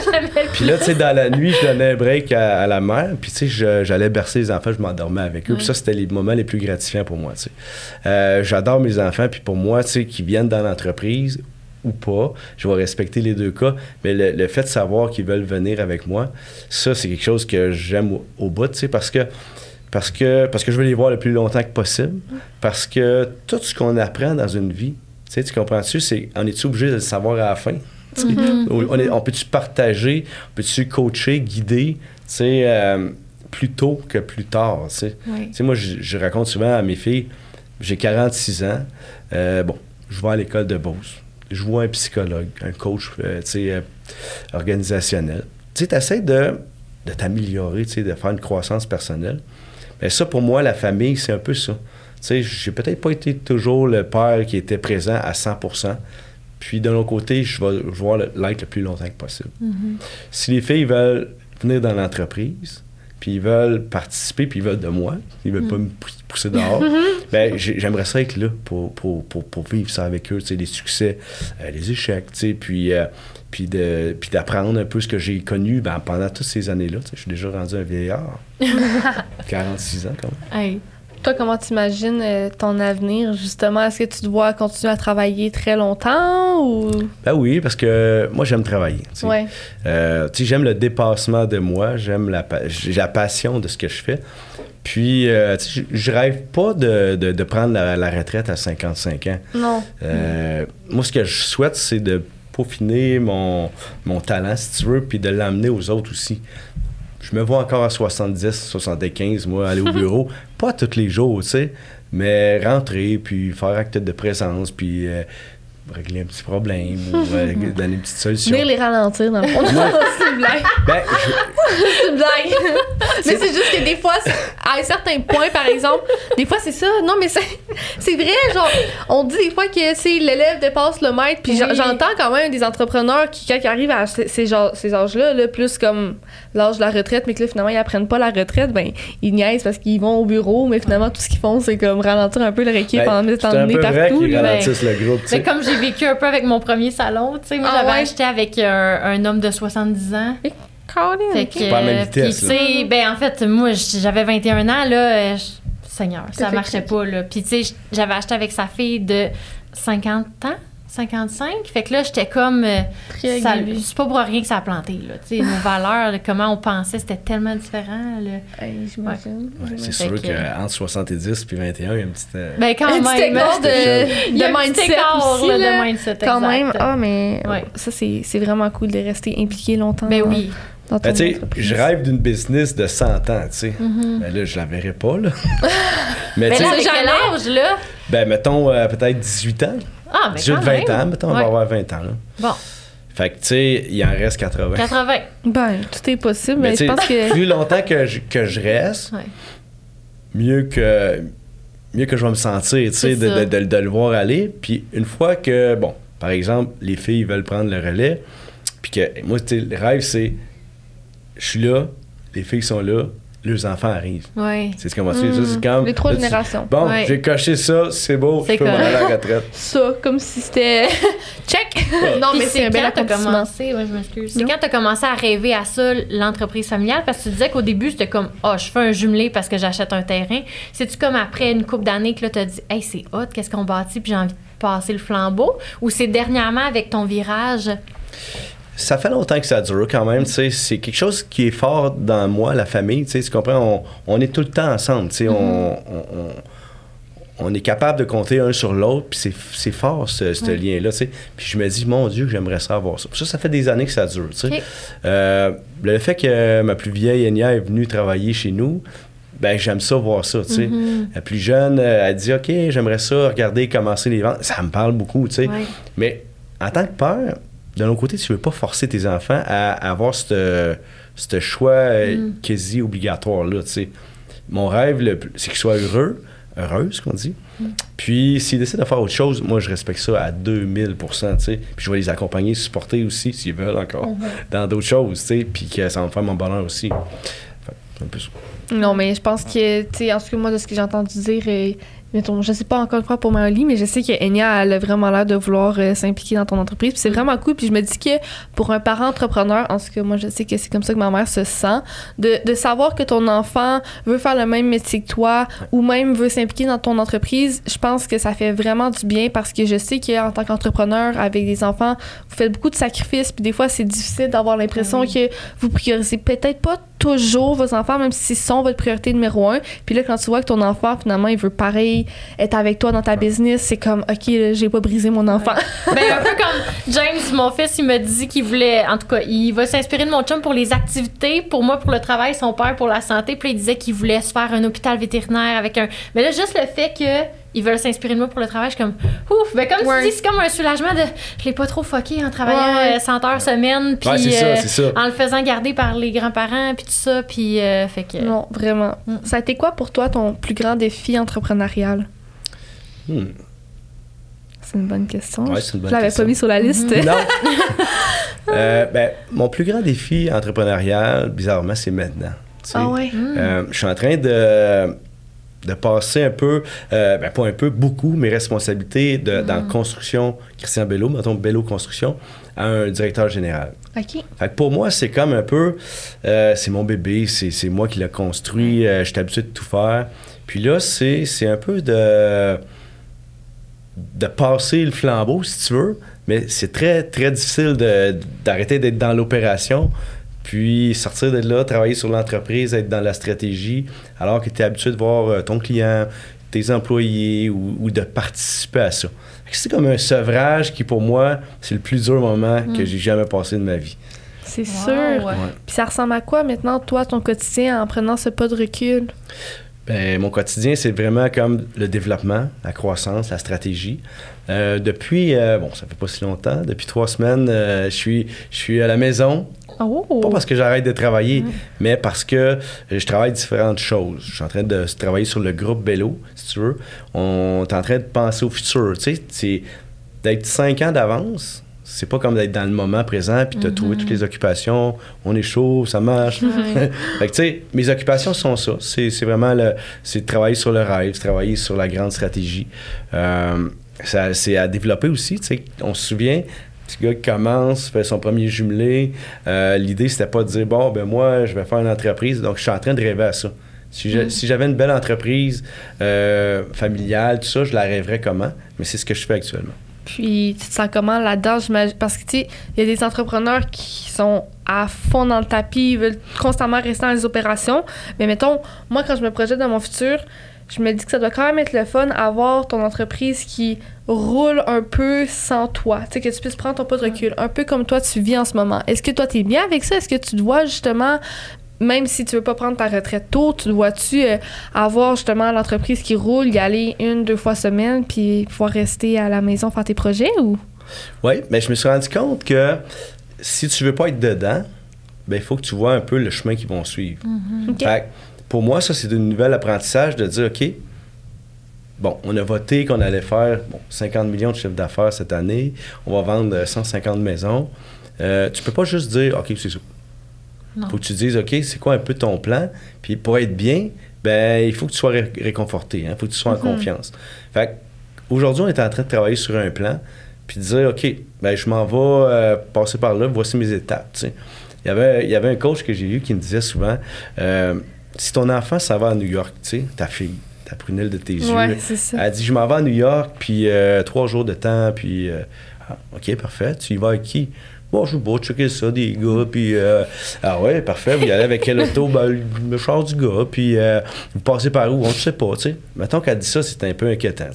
[SPEAKER 4] Puis là, tu sais, dans la nuit, je donnais un break à, à la mère. Puis, tu sais, j'allais bercer les enfants, je m'endormais avec eux. Puis ça, c'était les moments les plus gratifiants pour moi, tu sais. Euh, J'adore mes enfants. Puis pour moi, tu sais, qu'ils viennent dans l'entreprise ou pas. Je vais respecter les deux cas. Mais le, le fait de savoir qu'ils veulent venir avec moi, ça, c'est quelque chose que j'aime au, au bout, tu sais, parce que, parce, que, parce que je veux les voir le plus longtemps que possible. Parce que tout ce qu'on apprend dans une vie, tu sais, tu comprends-tu, c'est on est obligé de le savoir à la fin? Tu sais? On, peut-tu partager, on peut-tu coacher, guider, tu sais, euh, plus tôt que plus tard, tu sais?
[SPEAKER 3] Oui.
[SPEAKER 4] Tu moi, je, je raconte souvent à mes filles, j'ai 46 ans, euh, bon, je vais à l'école de Beauce, je vois un psychologue, un coach, euh, tu sais, euh, organisationnel. Tu sais, tu essaies de, de t'améliorer, tu sais, de faire une croissance personnelle. Mais ça, pour moi, la famille, c'est un peu ça. Tu sais, j'ai peut-être pas été toujours le père qui était présent à 100 Puis, de l'autre côté, je vais, voir l'être le plus longtemps que possible. Si les filles veulent venir dans l'entreprise, puis ils veulent participer, puis ils veulent de moi, ils veulent pas me pou- pousser dehors, ben, j'ai- j'aimerais ça être là pour, pour, pour, pour vivre ça avec eux, les succès, euh, les échecs, puis, euh, puis, de, puis d'apprendre un peu ce que j'ai connu ben, pendant toutes ces années-là. Je suis déjà rendu un vieillard. 46 ans, quand même.
[SPEAKER 3] Hey.
[SPEAKER 2] Toi, comment t'imagines euh, ton avenir, justement? Est-ce que tu dois continuer à travailler très longtemps ou...
[SPEAKER 4] Ben oui, parce que moi, j'aime travailler. tu sais.
[SPEAKER 2] Ouais.
[SPEAKER 4] Euh, tu sais, j'aime le dépassement de moi, j'aime la, pa- la passion de ce que je fais. Puis, euh, tu sais, je rêve pas de, de- de prendre la, la retraite à 55 ans.
[SPEAKER 2] Non.
[SPEAKER 4] Euh, Moi, ce que je souhaite, c'est de peaufiner mon, mon talent, si tu veux, puis de l'amener aux autres aussi. Je me vois encore à 70, 75, moi, aller au bureau. pas tous les jours, tu sais, mais rentrer, puis faire acte de présence, puis euh, régler un petit problème ou euh, donner une petite solution.
[SPEAKER 2] Venir les ralentir, dans le fond. c'est une blague.
[SPEAKER 4] Ben, je-
[SPEAKER 2] C'est une blague. mais c'est juste que des fois, c'est- à un certain point, par exemple, des fois, c'est ça. Non, mais c'est c'est vrai, genre, on dit des fois que c'est l'élève dépasse le maître. Puis
[SPEAKER 3] Oui.
[SPEAKER 2] j'entends quand même des entrepreneurs qui, quand ils arrivent à ces, âges-là, là, plus comme l'âge de la retraite, mais que là, finalement, ils apprennent pas la retraite, ben, ils niaisent parce qu'ils vont au bureau, mais finalement, tout ce qu'ils font, c'est comme ralentir un peu leur équipe
[SPEAKER 4] ben,
[SPEAKER 2] en
[SPEAKER 4] c'est
[SPEAKER 2] mettant nez
[SPEAKER 4] peu vrai
[SPEAKER 2] partout.
[SPEAKER 4] qu'ils ralentissent le groupe, tu sais.
[SPEAKER 3] Mais comme j'ai vécu un peu avec mon premier salon, tu sais, moi
[SPEAKER 2] Ah
[SPEAKER 3] j'avais
[SPEAKER 2] ouais?
[SPEAKER 3] acheté avec un, un homme de 70 ans.
[SPEAKER 2] Colin,
[SPEAKER 3] Fait que,
[SPEAKER 4] Pas à la même
[SPEAKER 3] euh,
[SPEAKER 4] vitesse,
[SPEAKER 3] puis, tu sais, ben en fait, moi j'avais 21 ans, là, euh, je- Seigneur, ça marchait pas, là. Puis, tu sais, j'avais acheté avec sa fille de 50 ans. 55. Fait que là, j'étais comme. euh, c'est pas pour rien que ça a planté, là. Tu sais, nos valeurs, là, comment on pensait, c'était tellement différent.
[SPEAKER 2] Hey, j'imagine.
[SPEAKER 4] Ouais, c'est sûr
[SPEAKER 3] que-
[SPEAKER 4] qu'entre 70 puis 21, il y a une petite. euh,
[SPEAKER 3] Ben, quand même.
[SPEAKER 2] de,
[SPEAKER 3] y a
[SPEAKER 2] de
[SPEAKER 3] un petit
[SPEAKER 2] mindset
[SPEAKER 3] écart,
[SPEAKER 2] aussi,
[SPEAKER 3] là, de mindset,
[SPEAKER 2] Quand
[SPEAKER 3] exact.
[SPEAKER 2] même, ah, mais
[SPEAKER 3] Ouais.
[SPEAKER 2] ça, c'est c'est vraiment cool de rester impliqué longtemps
[SPEAKER 3] Ben oui.
[SPEAKER 2] ton
[SPEAKER 4] Ben, tu sais,
[SPEAKER 2] entreprise.
[SPEAKER 4] je rêve d'une business de 100 ans, tu sais. Ben là, je la verrai pas, là. Mais
[SPEAKER 3] Mais
[SPEAKER 4] tu
[SPEAKER 3] là,
[SPEAKER 4] sais,
[SPEAKER 3] avec quel âge, là?
[SPEAKER 4] ben, mettons euh, peut-être 18 ans.
[SPEAKER 3] Ah, mais
[SPEAKER 4] 18,
[SPEAKER 3] quand
[SPEAKER 4] 20
[SPEAKER 3] même.
[SPEAKER 4] ans, mettons, on
[SPEAKER 3] Ouais.
[SPEAKER 4] va avoir 20 ans, là.
[SPEAKER 3] Bon,
[SPEAKER 4] Fait que, tu sais, il en reste 80.
[SPEAKER 3] 80.
[SPEAKER 2] Ben, tout est possible,
[SPEAKER 4] Mais
[SPEAKER 2] mais,
[SPEAKER 4] tu
[SPEAKER 2] je
[SPEAKER 4] sais,
[SPEAKER 2] pense que.
[SPEAKER 4] plus longtemps que je, que je reste,
[SPEAKER 3] Ouais.
[SPEAKER 4] mieux que mieux que je vais me sentir, tu sais,
[SPEAKER 3] C'est
[SPEAKER 4] de,
[SPEAKER 3] ça.
[SPEAKER 4] de- de- de le voir aller. Puis une fois que, bon, par exemple, les filles veulent prendre le relais, puis que moi, tu sais, le rêve, c'est, je suis là, les filles sont là, leurs enfants arrivent.
[SPEAKER 3] Ouais.
[SPEAKER 4] C'est ce qu'on va dire. Ça, c'est comme,
[SPEAKER 2] Mm. Les trois
[SPEAKER 4] là, tu-
[SPEAKER 2] générations.
[SPEAKER 4] Bon,
[SPEAKER 3] Ouais.
[SPEAKER 4] j'ai coché ça, c'est beau,
[SPEAKER 3] C'est
[SPEAKER 4] je peux m'en aller à la retraite.
[SPEAKER 2] Ça, comme si c'était. Check! non,
[SPEAKER 3] Puis
[SPEAKER 2] mais c'est un bel
[SPEAKER 3] quand t'as
[SPEAKER 2] accomplissement.
[SPEAKER 3] commencé, ouais, je m'excuse. C'est quand t'as commencé à rêver à ça, l'entreprise familiale, parce que tu disais qu'au début, c'était comme, oh, je fais un jumelé parce que j'achète un terrain. C'est-tu comme après une couple d'années que là, t'as dit, hey, c'est hot, qu'est-ce qu'on bâtit, puis j'ai envie de passer le flambeau? Ou c'est dernièrement avec ton virage?
[SPEAKER 4] Ça fait longtemps que ça dure quand même, tu sais, c'est quelque chose qui est fort dans moi, la famille, tu sais, tu comprends, on, on est tout le temps ensemble, tu sais, on, on- on- est capable de compter un sur l'autre, puis c'est, fort ce, ce
[SPEAKER 3] Ouais.
[SPEAKER 4] lien-là, tu sais. Puis je me dis, mon Dieu, j'aimerais ça avoir ça. Ça, ça fait des années que ça dure, tu sais.
[SPEAKER 3] Ok.
[SPEAKER 4] Euh, le fait que ma plus vieille Enya est venue travailler chez nous, ben j'aime ça voir ça, tu sais. La plus jeune, euh, elle dit, OK, j'aimerais ça regarder commencer les ventes. Ça me parle beaucoup, tu sais.
[SPEAKER 3] Ouais.
[SPEAKER 4] Mais en tant que père, de l'autre côté, tu veux pas forcer tes enfants à, à avoir ce ce choix euh, quasi obligatoire là, tu sais. Mon rêve, c'est qu'ils soient heureux, heureux, ce qu'on dit. Puis s'ils décident de faire autre chose, moi je respecte ça à 2000 tu sais. Puis je vais les accompagner, supporter aussi s'ils veulent encore dans d'autres choses, tu sais. Puis que ça va me faire mon bonheur aussi. C'est un peu ça.
[SPEAKER 2] Non, mais je pense que, tu sais, en tout cas, moi, de ce que j'ai entendu dire, euh, mettons, je sais pas encore une fois pour Maoli, mais je sais que Enya, elle a vraiment l'air de vouloir euh, s'impliquer dans ton entreprise. Puis c'est vraiment cool. Puis je me dis que pour un parent entrepreneur, en tout cas, moi, je sais que c'est comme ça que ma mère se sent, de, de savoir que ton enfant veut faire le même métier que toi ou même veut s'impliquer dans ton entreprise, je pense que ça fait vraiment du bien parce que je sais qu'en tant qu'entrepreneur avec des enfants, vous faites beaucoup de sacrifices. Puis des fois, c'est difficile d'avoir l'impression que vous priorisez peut-être pas toujours vos enfants, même si sont votre priorité numéro un. Puis là, quand tu vois que ton enfant, finalement, il veut pareil être avec toi dans ta business, c'est comme, OK, j'ai pas brisé mon enfant.
[SPEAKER 3] ben, un peu comme James, mon fils, il me dit qu'il voulait, en tout cas, il va s'inspirer de mon chum pour les activités, pour moi, pour le travail, son père pour la santé. Puis il disait qu'il voulait se faire un hôpital vétérinaire avec un. Mais là, juste le fait que ils veulent s'inspirer de moi pour le travail. Je suis comme, ouf, ben comme tu dis, c'est comme un soulagement de, je l'ai pas trop fucké en travaillant 100 euh, heures semaine, puis euh, en le faisant garder par les grands-parents, puis tout ça, puis euh, fait que.
[SPEAKER 2] Non, vraiment. Mm. Ça a été quoi pour toi ton plus grand défi entrepreneurial? Hmm. C'est une bonne question.
[SPEAKER 4] Ouais, une bonne
[SPEAKER 2] je l'avais pas mis sur la liste.
[SPEAKER 4] Non. ben, mon plus grand défi entrepreneurial, bizarrement, c'est maintenant.
[SPEAKER 2] Ah ouais.
[SPEAKER 4] je suis en train de de passer un peu, euh, ben pas un peu, beaucoup mes responsabilités de, dans la mm. construction, Christian Bello, mettons Bello Construction, à un directeur général.
[SPEAKER 2] OK.
[SPEAKER 4] Fait que pour moi, c'est comme un peu, euh, c'est mon bébé, c'est moi qui l'ai construit, euh, je suis habitué de tout faire. Puis là, c'est un peu de, de passer le flambeau, si tu veux, mais c'est très, très difficile d'arrêter d'être dans l'opération puis sortir de là, travailler sur l'entreprise, être dans la stratégie, alors que tu es habitué de voir euh, ton client, tes employés ou, de participer à ça. C'est comme un sevrage qui, pour moi, c'est le plus dur moment que mm. j'ai jamais passé de ma vie.
[SPEAKER 2] C'est sûr. Puis ça ressemble à quoi maintenant, toi, ton quotidien, en prenant ce pas de recul?
[SPEAKER 4] Ben, mon quotidien, c'est vraiment comme le développement, la croissance, la stratégie. Euh, depuis, euh, bon, ça fait pas si longtemps, depuis trois semaines, je, suis, je suis à la maison,
[SPEAKER 2] Oh.
[SPEAKER 4] Pas parce que j'arrête de travailler, mais parce que je travaille différentes choses. Je suis en train de travailler sur le groupe Bello, si tu veux. On est en train de penser au futur. Tu sais, d'être cinq ans d'avance, c'est pas comme d'être dans le moment présent puis de mm trouvé toutes les occupations. On est chaud, ça marche. fait que, tu sais, mes occupations sont ça. C'est, vraiment le, c'est travailler sur le rêve, travailler sur la grande stratégie. Euh, c'est à développer aussi. Tu sais, on se souvient, petit gars qui commence, fait son premier jumelé. Euh, l'idée, c'était pas de dire, bon, ben moi, je vais faire une entreprise. Donc, je suis en train de rêver à ça. Si
[SPEAKER 2] mm.
[SPEAKER 4] j'avais une belle entreprise euh, familiale, tout ça, je la rêverais comment? Mais c'est ce que je fais actuellement.
[SPEAKER 2] Puis, tu te sens comment là-dedans? Parce que, tu sais, il y a des entrepreneurs qui sont à fond dans le tapis, ils veulent constamment rester dans les opérations. Mais mettons, moi, quand je me projette dans mon futur, je me dis que ça doit quand même être le fun avoir ton entreprise qui roule un peu sans toi. Tu sais, que tu puisses prendre ton pas de recul, un peu comme toi tu vis en ce moment. Est-ce que toi tu es bien avec ça? Est-ce que tu te vois justement, même si tu veux pas prendre ta retraite tôt, tu dois-tu euh, avoir justement l'entreprise qui roule, y aller une, deux fois semaine, puis pouvoir rester à la maison faire tes projets ou?
[SPEAKER 4] Oui, mais je me suis rendu compte que si tu veux pas être dedans, ben il faut que tu vois un peu le chemin qu'ils vont suivre.
[SPEAKER 2] Mm-hmm
[SPEAKER 4] pour moi, ça, c'est un nouvel apprentissage de dire, OK, bon, on a voté qu'on allait faire 50 millions de chiffre d'affaires cette année, on va vendre 150 maisons. Euh, tu peux pas juste dire, OK, c'est ça. Il faut que tu dises, OK, c'est quoi un peu ton plan? Puis pour être bien, ben il faut que tu sois réconforté, il hein? faut que tu sois en mm-hmm. confiance. Fait aujourd'hui, on est en train de travailler sur un plan, puis de dire, OK, ben je m'en vais euh, passer par là, voici mes étapes. Il y, avait, il y avait un coach que j'ai eu qui me disait souvent, euh, si ton enfant s'en va à New York, tu sais, ta fille, ta prunelle de tes yeux, elle dit Je m'en vais à New York, puis euh, trois jours de temps, puis euh, ah, OK, parfait. Tu y vas avec qui? Bon, je vais pas checker ça, des gars, puis euh, ah ouais, parfait, vous y allez avec quel auto? Ben, le char du gars, puis vous passez par où? On ne sait pas, tu sais. Mettons qu'elle dit ça, c'est un peu inquiétant.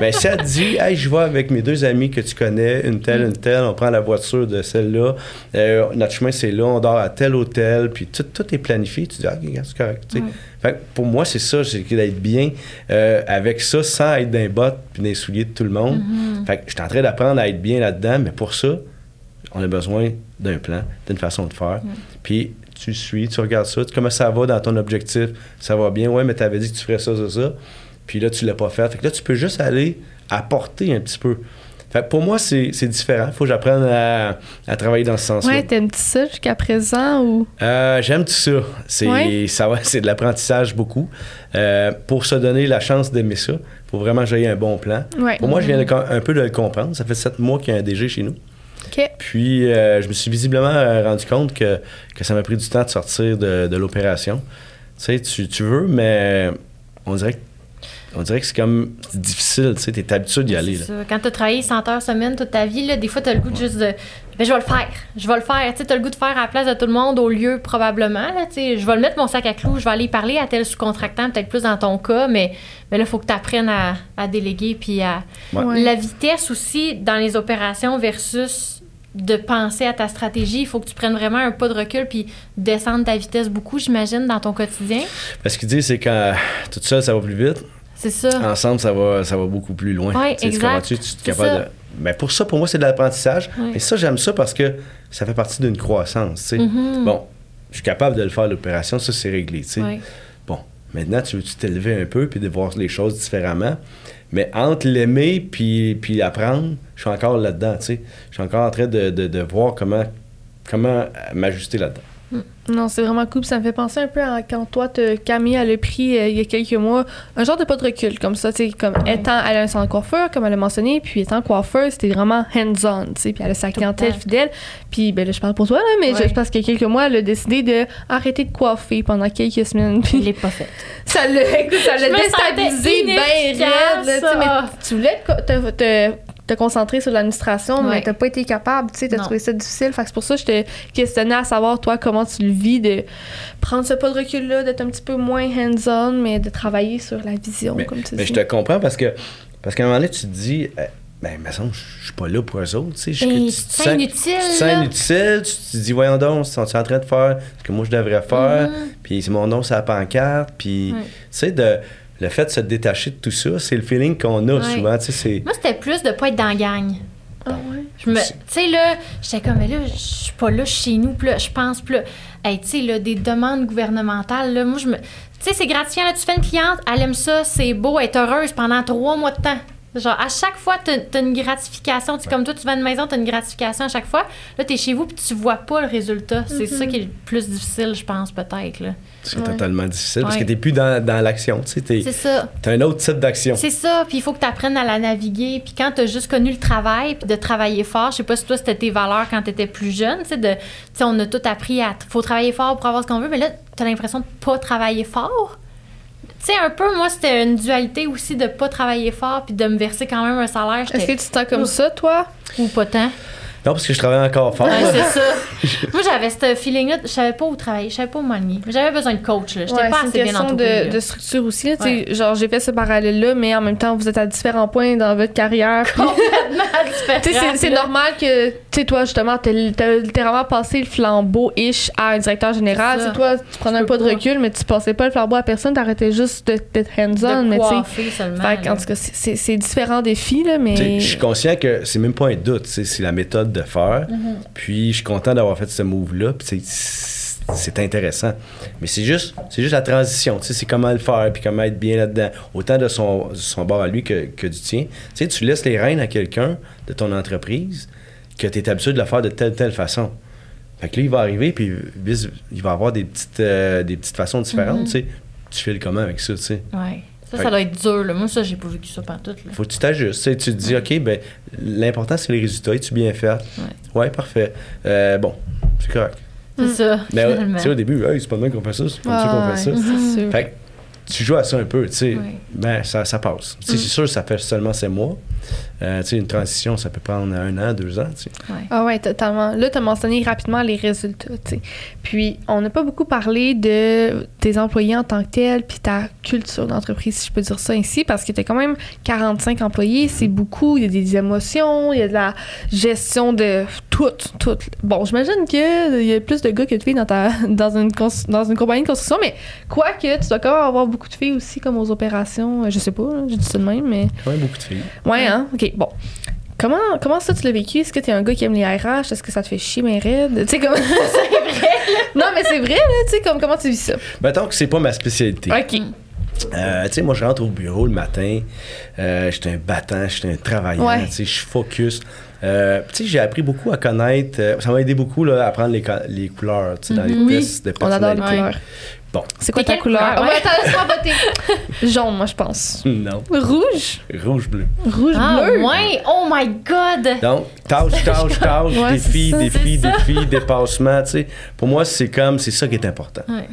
[SPEAKER 4] Mais si elle dit, hey, je vais avec mes deux amis que tu connais, une telle, une telle, on prend la voiture de celle-là, euh, notre chemin c'est là, on dort à tel hôtel, puis tout, est planifié, tu dis, ah, c'est correct. Fait pour moi, c'est ça, c'est d'être bien euh, avec ça sans être les bottes puis dans les souliers de tout le monde. Mm-hmm. Fait que je suis en train d'apprendre à être bien là-dedans, mais pour ça, on a besoin d'un plan, d'une façon de faire. Puis tu suis, tu regardes ça, comment ça va dans ton objectif, ça va bien, ouais, mais tu avais dit que tu ferais ça, ça, ça. Puis là, tu l'as pas fait. Fait que là, tu peux juste aller apporter un petit peu. Fait que pour moi, c'est différent. Il faut que j'apprenne à, à travailler dans ce sens-là.
[SPEAKER 2] Ouais, t'aimes-tu ça jusqu'à présent ou?
[SPEAKER 4] Euh, J'aime tout ça. C'est
[SPEAKER 2] Ouais?
[SPEAKER 4] ça va, c'est de l'apprentissage beaucoup. Euh, pour se donner la chance d'aimer ça, faut vraiment que un bon plan.
[SPEAKER 2] Ouais.
[SPEAKER 4] Pour moi, je viens de com- un peu de le comprendre. Ça fait sept mois qu'il y a un DG chez nous. Puis, euh, je me suis visiblement rendu compte que, que ça m'a pris du temps de sortir de, de l'opération. Tu sais, tu, tu veux, mais on dirait que, on dirait que c'est comme difficile. Tu sais, t'es habitué d'y aller. Là.
[SPEAKER 3] ça. Quand tu as travaillé 100 heures semaine toute ta vie, là, des fois, tu as le goût de juste de. Ben, je vais le faire. Je vais le faire. Tu as le goût de faire à la place de tout le monde au lieu, probablement. Là, tu sais. je vais le mettre mon sac à clous. Je vais aller parler à tel sous-contractant, peut-être plus dans ton cas, mais, mais là, il faut que tu apprennes à, à déléguer. Puis à.
[SPEAKER 4] Ouais.
[SPEAKER 3] La vitesse aussi dans les opérations versus de penser à ta stratégie, il faut que tu prennes vraiment un pas de recul puis descendre ta vitesse beaucoup, j'imagine, dans ton quotidien.
[SPEAKER 4] Parce qu'il dit, c'est quand tout seul, ça va plus vite.
[SPEAKER 3] C'est ça.
[SPEAKER 4] Ensemble, ça va, ça va beaucoup plus loin. Tu tu
[SPEAKER 3] exact.
[SPEAKER 4] Tu capable de... Mais pour ça, pour moi, c'est de l'apprentissage.
[SPEAKER 3] Ouais.
[SPEAKER 4] Et ça, j'aime ça parce que ça fait partie d'une croissance. tu sais.
[SPEAKER 3] Mhm.
[SPEAKER 4] Bon, je suis capable de le faire, l'opération, ça, c'est réglé. tu sais.
[SPEAKER 3] Ouais.
[SPEAKER 4] Bon, maintenant, tu veux t'élever un peu puis de voir les choses différemment? Mais entre l'aimer puis, puis apprendre, je suis encore là-dedans. tu sais. Je suis encore en train de, de, de voir comment, comment m'ajuster là-dedans.
[SPEAKER 2] Non, c'est vraiment cool. Ça me fait penser un peu à quand toi, te, Camille, elle a pris euh, il y a quelques mois un genre de pas de recul comme ça. tu sais, Comme étant, elle a un centre de coiffeur, comme elle a mentionné, puis étant coiffeur, c'était vraiment hands-on. tu sais, Puis elle a sa clientèle fidèle. Puis ben, là, je parle pour toi, là, mais
[SPEAKER 3] Ouais.
[SPEAKER 2] je pense qu'il y a quelques mois, elle a décidé de arrêter de coiffer pendant quelques semaines.
[SPEAKER 3] Je
[SPEAKER 2] Puis
[SPEAKER 3] l'ai pas fait.
[SPEAKER 2] ça l'a écoute, ça l'a déstabilisé bien raide. tu sais,
[SPEAKER 3] inefficace.
[SPEAKER 2] Mais tu voulais te, te, te- te concentrer sur l'administration, mais
[SPEAKER 3] Ouais.
[SPEAKER 2] t'as pas été capable. Tu sais, t'as trouvé ça difficile. Fait que c'est pour ça que je te questionnais à savoir, toi, comment tu le vis de prendre ce pas de recul-là, d'être un petit peu moins hands-on, mais de travailler sur la vision,
[SPEAKER 4] Mais,
[SPEAKER 2] comme tu
[SPEAKER 4] mais
[SPEAKER 2] dis.
[SPEAKER 4] je te comprends parce que parce qu'à un moment donné, tu te dis, euh, ben, me semble, je suis pas là pour eux autres. Tu sais, je- tu te
[SPEAKER 3] sens inutile,
[SPEAKER 4] Tu te sens inutile, tu te dis, voyons donc, sont-ils en train de faire ce que moi je devrais faire?
[SPEAKER 3] Mhm.
[SPEAKER 4] Puis c'est mon nom sur la pancarte. Puis, tu sais, de, le fait de se détacher de tout ça, c'est le feeling qu'on a
[SPEAKER 3] Ouais.
[SPEAKER 4] souvent. Tu sais, c'est.
[SPEAKER 3] Moi, c'était plus de pas être dans la gang.
[SPEAKER 2] Ah ouais?
[SPEAKER 3] Je me, tu sais, là, j'étais comme, mais là, je suis pas là chez nous, puis là, je pense, là, hey, tu sais, là, des demandes gouvernementales, là, moi, je me. Tu sais, c'est gratifiant, là, tu fais une cliente, elle aime ça, c'est beau, elle est heureuse pendant trois mois de temps. Genre, à chaque fois, t'as as une gratification. Tu sais, comme toi, tu vas à une maison, t'as une gratification à chaque fois. Là, t'es chez vous, puis tu vois pas le résultat. C'est ça qui est le plus difficile, je pense, peut-être.
[SPEAKER 4] C'est
[SPEAKER 2] Ouais.
[SPEAKER 4] totalement difficile parce
[SPEAKER 3] Ouais.
[SPEAKER 4] que t'es plus dans, dans l'action. Tu sais, t'es-
[SPEAKER 3] C'est ça.
[SPEAKER 4] t'as un autre type d'action.
[SPEAKER 3] C'est ça, puis il faut que tu apprennes à la naviguer. Puis quand tu as juste connu le travail, puis de travailler fort, je sais pas si toi c'était tes valeurs quand tu étais plus jeune, tu sais, de- tu sais, on a tout appris à faut travailler fort pour avoir ce qu'on veut, mais là, tu as l'impression de pas travailler fort. Tu sais, un peu, moi, c'était une dualité aussi de pas travailler fort, puis de me verser quand même un salaire.
[SPEAKER 2] Est-ce que tu te sens comme ça, toi?
[SPEAKER 3] Ou pas tant.
[SPEAKER 4] Non, parce que je travaille encore fort.
[SPEAKER 3] Ouais, c'est ça. Moi, j'avais ce feeling-là, je savais pas où travailler, je savais pas où m'aligner. J'avais besoin de coach, là. J'étais
[SPEAKER 2] Ouais,
[SPEAKER 3] pas
[SPEAKER 2] c'est
[SPEAKER 3] assez
[SPEAKER 2] une
[SPEAKER 3] bien
[SPEAKER 2] question
[SPEAKER 3] entourée.
[SPEAKER 2] de,
[SPEAKER 3] là.
[SPEAKER 2] de structure aussi. là, Genre, j'ai fait ce parallèle-là, mais en même temps, vous êtes à différents points dans votre carrière.
[SPEAKER 3] Complètement différent,
[SPEAKER 2] Tu sais, c'est- c'est normal que, tu sais, toi, justement, t'as littéralement passé le flambeau-ish à un directeur général.
[SPEAKER 3] C'est
[SPEAKER 2] toi, tu prenais un pas de recul, mais tu passais pas le flambeau à personne, t'arrêtais juste de- d'être hands-on,
[SPEAKER 3] de
[SPEAKER 2] mais tu sais.
[SPEAKER 3] là.
[SPEAKER 2] tout cas, c'est- c'est c'est différents défis, là, mais.
[SPEAKER 4] Je suis conscient que c'est même pas un doute, tu sais, c'est la méthode de faire.
[SPEAKER 3] Mm-hmm.
[SPEAKER 4] Puis je suis content d'avoir fait ce move-là. Puis c'est- intéressant. Mais c'est juste, c'est juste la transition. C'est comment le faire, puis comment être bien là-dedans. Autant de son, son bord à lui que, que du tien. Tu laisses les rênes à quelqu'un de ton entreprise que tu es habitué de le faire de telle, telle façon. Fait que là, il va arriver, puis il va avoir des petites, euh, des petites façons différentes. Tu sais, tu fais le comment avec ça, tu sais?
[SPEAKER 3] Ouais. Ça, doit être dur. Là. Moi, ça, j'ai pas vécu ça pantoute. Là.
[SPEAKER 4] faut que tu t'ajustes. Tu, te dis, OK, ben, l'important, c'est les résultats. Es-tu bien fait? Ouais, parfait. Euh, bon, c'est correct.
[SPEAKER 3] C'est ça,
[SPEAKER 4] Mais
[SPEAKER 3] finalement.
[SPEAKER 4] tu sais, au début, hey, c'est pas de même qu'on fait ça, c'est comme ça qu'on fait ça.
[SPEAKER 2] ouais.
[SPEAKER 4] Fait tu joues à ça un peu, tu sais.
[SPEAKER 3] Ouais.
[SPEAKER 4] Ben, ça, ça passe. Tu sais, C'est sûr, ça fait seulement sept mois. Euh, tu sais, une transition, ça peut prendre un an, deux ans, tu sais.
[SPEAKER 3] Ouais.
[SPEAKER 2] Ah ouais, totalement. Là, tu as mentionné rapidement les résultats, tu sais. Puis, on n'a pas beaucoup parlé de tes employés en tant que tels, puis ta culture d'entreprise, si je peux dire ça ainsi, parce que tu as quand même 45 employés, c'est beaucoup, il y a des émotions, il y a de la gestion de tout, tout. Bon, j'imagine qu'il y a plus de gars que de filles dans, ta, dans, une, dans une compagnie de construction, mais quoique, tu dois quand même avoir beaucoup de filles aussi, comme aux opérations, je sais pas, là, je dis ça de même, mais...
[SPEAKER 4] Quand même beaucoup de filles.
[SPEAKER 2] Ouais, hein? OK, bon. Comment, comment ça, tu l'as vécu? Est-ce que t'es un gars qui aime les RH? Est-ce que ça te fait chier, mais raide? Tu sais, comme... c'est vrai, Non, mais c'est vrai, là, tu sais, comme, comment tu vis ça?
[SPEAKER 4] Mettons que c'est pas ma spécialité.
[SPEAKER 2] OK.
[SPEAKER 4] Euh, tu sais, moi, je rentre au bureau le matin, euh, j'étais un battant, j'étais un travaillant,
[SPEAKER 2] Ouais.
[SPEAKER 4] tu sais, je suis focus. Euh, tu sais, j'ai appris beaucoup à connaître, euh, ça m'a aidé beaucoup là, à apprendre les, les couleurs, tu sais, dans les
[SPEAKER 2] Oui,
[SPEAKER 4] tests de
[SPEAKER 2] on adore les
[SPEAKER 4] personnalité.
[SPEAKER 2] couleurs.
[SPEAKER 4] Bon,
[SPEAKER 2] C'est quoi ta
[SPEAKER 3] quelle
[SPEAKER 2] couleur?
[SPEAKER 3] couleur?
[SPEAKER 2] Ah,
[SPEAKER 3] Ouais.
[SPEAKER 2] attends, laisse-moi voter. Jaune, moi, je pense.
[SPEAKER 4] non,
[SPEAKER 2] Rouge?
[SPEAKER 4] rouge-bleu.
[SPEAKER 2] Rouge,
[SPEAKER 3] Ah,
[SPEAKER 2] bleu?
[SPEAKER 3] ouais! Oh my God!
[SPEAKER 4] Donc, tâche, tâche, tâche,
[SPEAKER 2] Ouais,
[SPEAKER 4] défi,
[SPEAKER 2] ça,
[SPEAKER 4] défi, défi, dépassement, tu sais. Pour moi, c'est comme, c'est ça qui est important.
[SPEAKER 3] Ouais.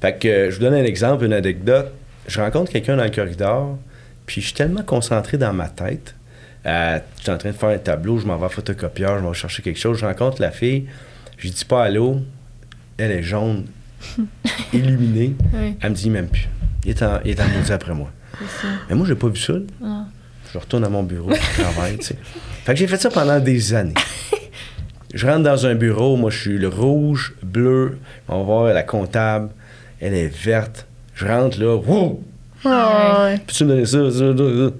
[SPEAKER 4] Fait que euh, je vous donne un exemple, une anecdote. Je rencontre quelqu'un dans le corridor, puis je suis tellement concentré dans ma tête. Euh, je suis en train de faire un tableau, je m'en vais à photocopieur, je m'en vais chercher quelque chose. Je rencontre la fille, je lui dis pas allô. Elle est jaune, illuminée.
[SPEAKER 3] Oui.
[SPEAKER 4] Elle me dit même plus. Il est en, il est en maudit après moi. Mais moi, j'ai pas vu ça.
[SPEAKER 3] Ah.
[SPEAKER 4] Je retourne à mon bureau, je travaille, tu sais. Fait que j'ai fait ça pendant des années. Je rentre dans un bureau, moi je suis le rouge, bleu, on va voir la comptable, elle est verte. Je rentre là, wouh!
[SPEAKER 2] Ah, ouais.
[SPEAKER 4] Peux-tu me donner ça, ça, ça?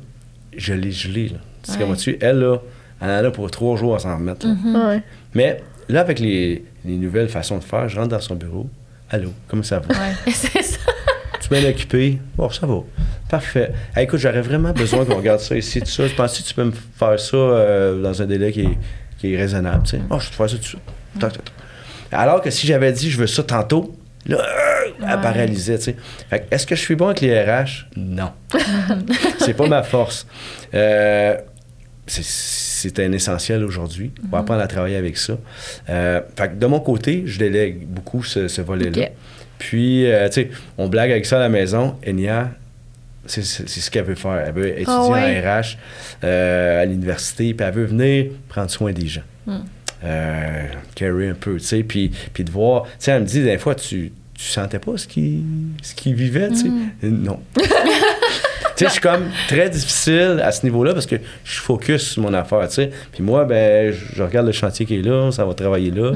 [SPEAKER 4] Je l'ai gelé, là. Tu sais
[SPEAKER 3] Ouais.
[SPEAKER 4] comment tu Elle, là, elle en a pour trois jours à s'en remettre. là.
[SPEAKER 2] Ouais.
[SPEAKER 4] Mais là, avec les, les nouvelles façons de faire, je rentre dans son bureau. Allô, comment ça va?
[SPEAKER 3] Ouais. C'est ça.
[SPEAKER 4] Tu bien occupé? Bon, ça va. Parfait. Hey, écoute, j'aurais vraiment besoin qu'on regarde ça ici, tout ça. Je pense que tu peux me faire ça euh, dans un délai qui est, qui est raisonnable, tu sais. Oh, je vais te faire ça tout de suite. Tac. Alors que si j'avais dit je veux ça tantôt, là, euh, elle
[SPEAKER 3] Ouais.
[SPEAKER 4] paralysait, tu sais. Fait est-ce que je suis bon avec les RH? Non. c'est pas ma force. Euh, c'est- c'est un essentiel aujourd'hui. On va apprendre à travailler avec ça. Euh, fait que de mon côté, je délègue beaucoup ce, ce volet-là. Puis, euh, tu sais, on blague avec ça à la maison. Enya, c'est ce qu'elle veut faire. Elle veut étudier
[SPEAKER 2] Ah ouais?
[SPEAKER 4] en RH euh, à l'université, puis elle veut venir prendre soin des gens. Euh, carry un peu, tu sais, puis, puis de voir... Tu sais, elle me dit, des fois, tu, tu sentais pas ce qu'il ce qu'il vivait, tu sais?
[SPEAKER 3] Hmm.
[SPEAKER 4] Non. sais, je suis comme très difficile à ce niveau-là parce que je suis focus sur mon affaire, tu sais. Puis moi, ben, je regarde le chantier qui est là, ça va travailler là.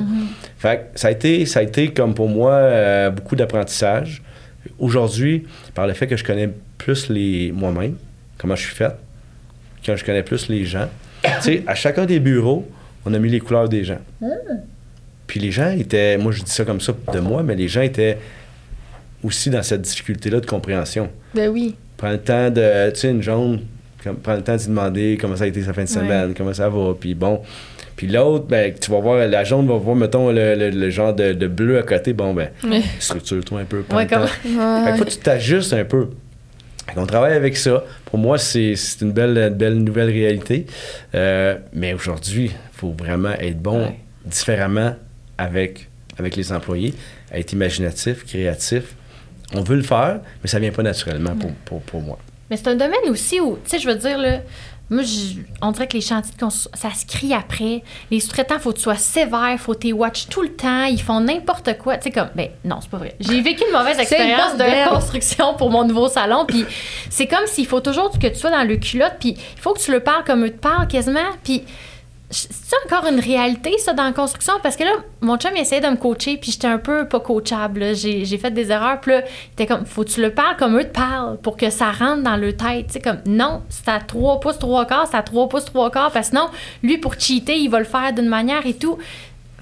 [SPEAKER 4] Fait que ça a été, ça a été comme pour moi euh, beaucoup d'apprentissage. Aujourd'hui, par le fait que je connais plus les moi-même, comment je suis faite, quand je connais plus les gens, tu sais, à chacun des bureaux, on a mis les couleurs des gens. Puis les gens étaient, moi je dis ça comme ça de moi, mais les gens étaient aussi dans cette difficulté-là de compréhension.
[SPEAKER 2] Ben oui.
[SPEAKER 4] Prends le temps de, tu sais, une jaune, comme, prends le temps d'y demander comment ça a été sa fin de semaine, comment ça va, puis bon. Puis l'autre, ben, tu vas voir, la jaune va voir, mettons, le, le- le genre de, de bleu à côté, bon, ben,
[SPEAKER 2] Ouais.
[SPEAKER 4] structure-toi un peu.
[SPEAKER 3] Ouais, comme-
[SPEAKER 4] Fait que faut que tu t'ajustes un peu. Fait qu'on travaille avec ça. Pour moi, c'est c'est une belle, une belle nouvelle réalité. Euh, mais aujourd'hui, il faut vraiment être bon
[SPEAKER 3] Ouais.
[SPEAKER 4] différemment avec, avec les employés, être imaginatif, créatif. On veut le faire, mais ça vient pas naturellement pour, pour, pour moi.
[SPEAKER 3] Mais c'est un domaine aussi où, tu sais, je veux dire, là, moi, je- on dirait que les chantiers de construction, ça se crie après. Les sous-traitants, faut que tu sois sévère, faut que tu les watch tout le temps, ils font n'importe quoi. Tu sais, comme, ben non, c'est pas vrai. J'ai vécu une mauvaise expérience de construction pour mon nouveau salon, puis c'est comme s'il faut toujours que tu sois dans le culotte, puis il faut que tu le parles comme eux te parlent quasiment, puis c'est encore une réalité, ça, dans la construction? Parce que là, mon chum, il essayait de me coacher, puis j'étais un peu pas coachable. J'ai fait des erreurs, puis là, il était comme, faut que tu le parles comme eux te parlent pour que ça rentre dans leur tête. Tu sais, comme, non, c'est à 3 pouces, 3 quarts, c'est à 3 pouces, 3 quarts, parce que sinon, lui, pour cheater, il va le faire d'une manière et tout.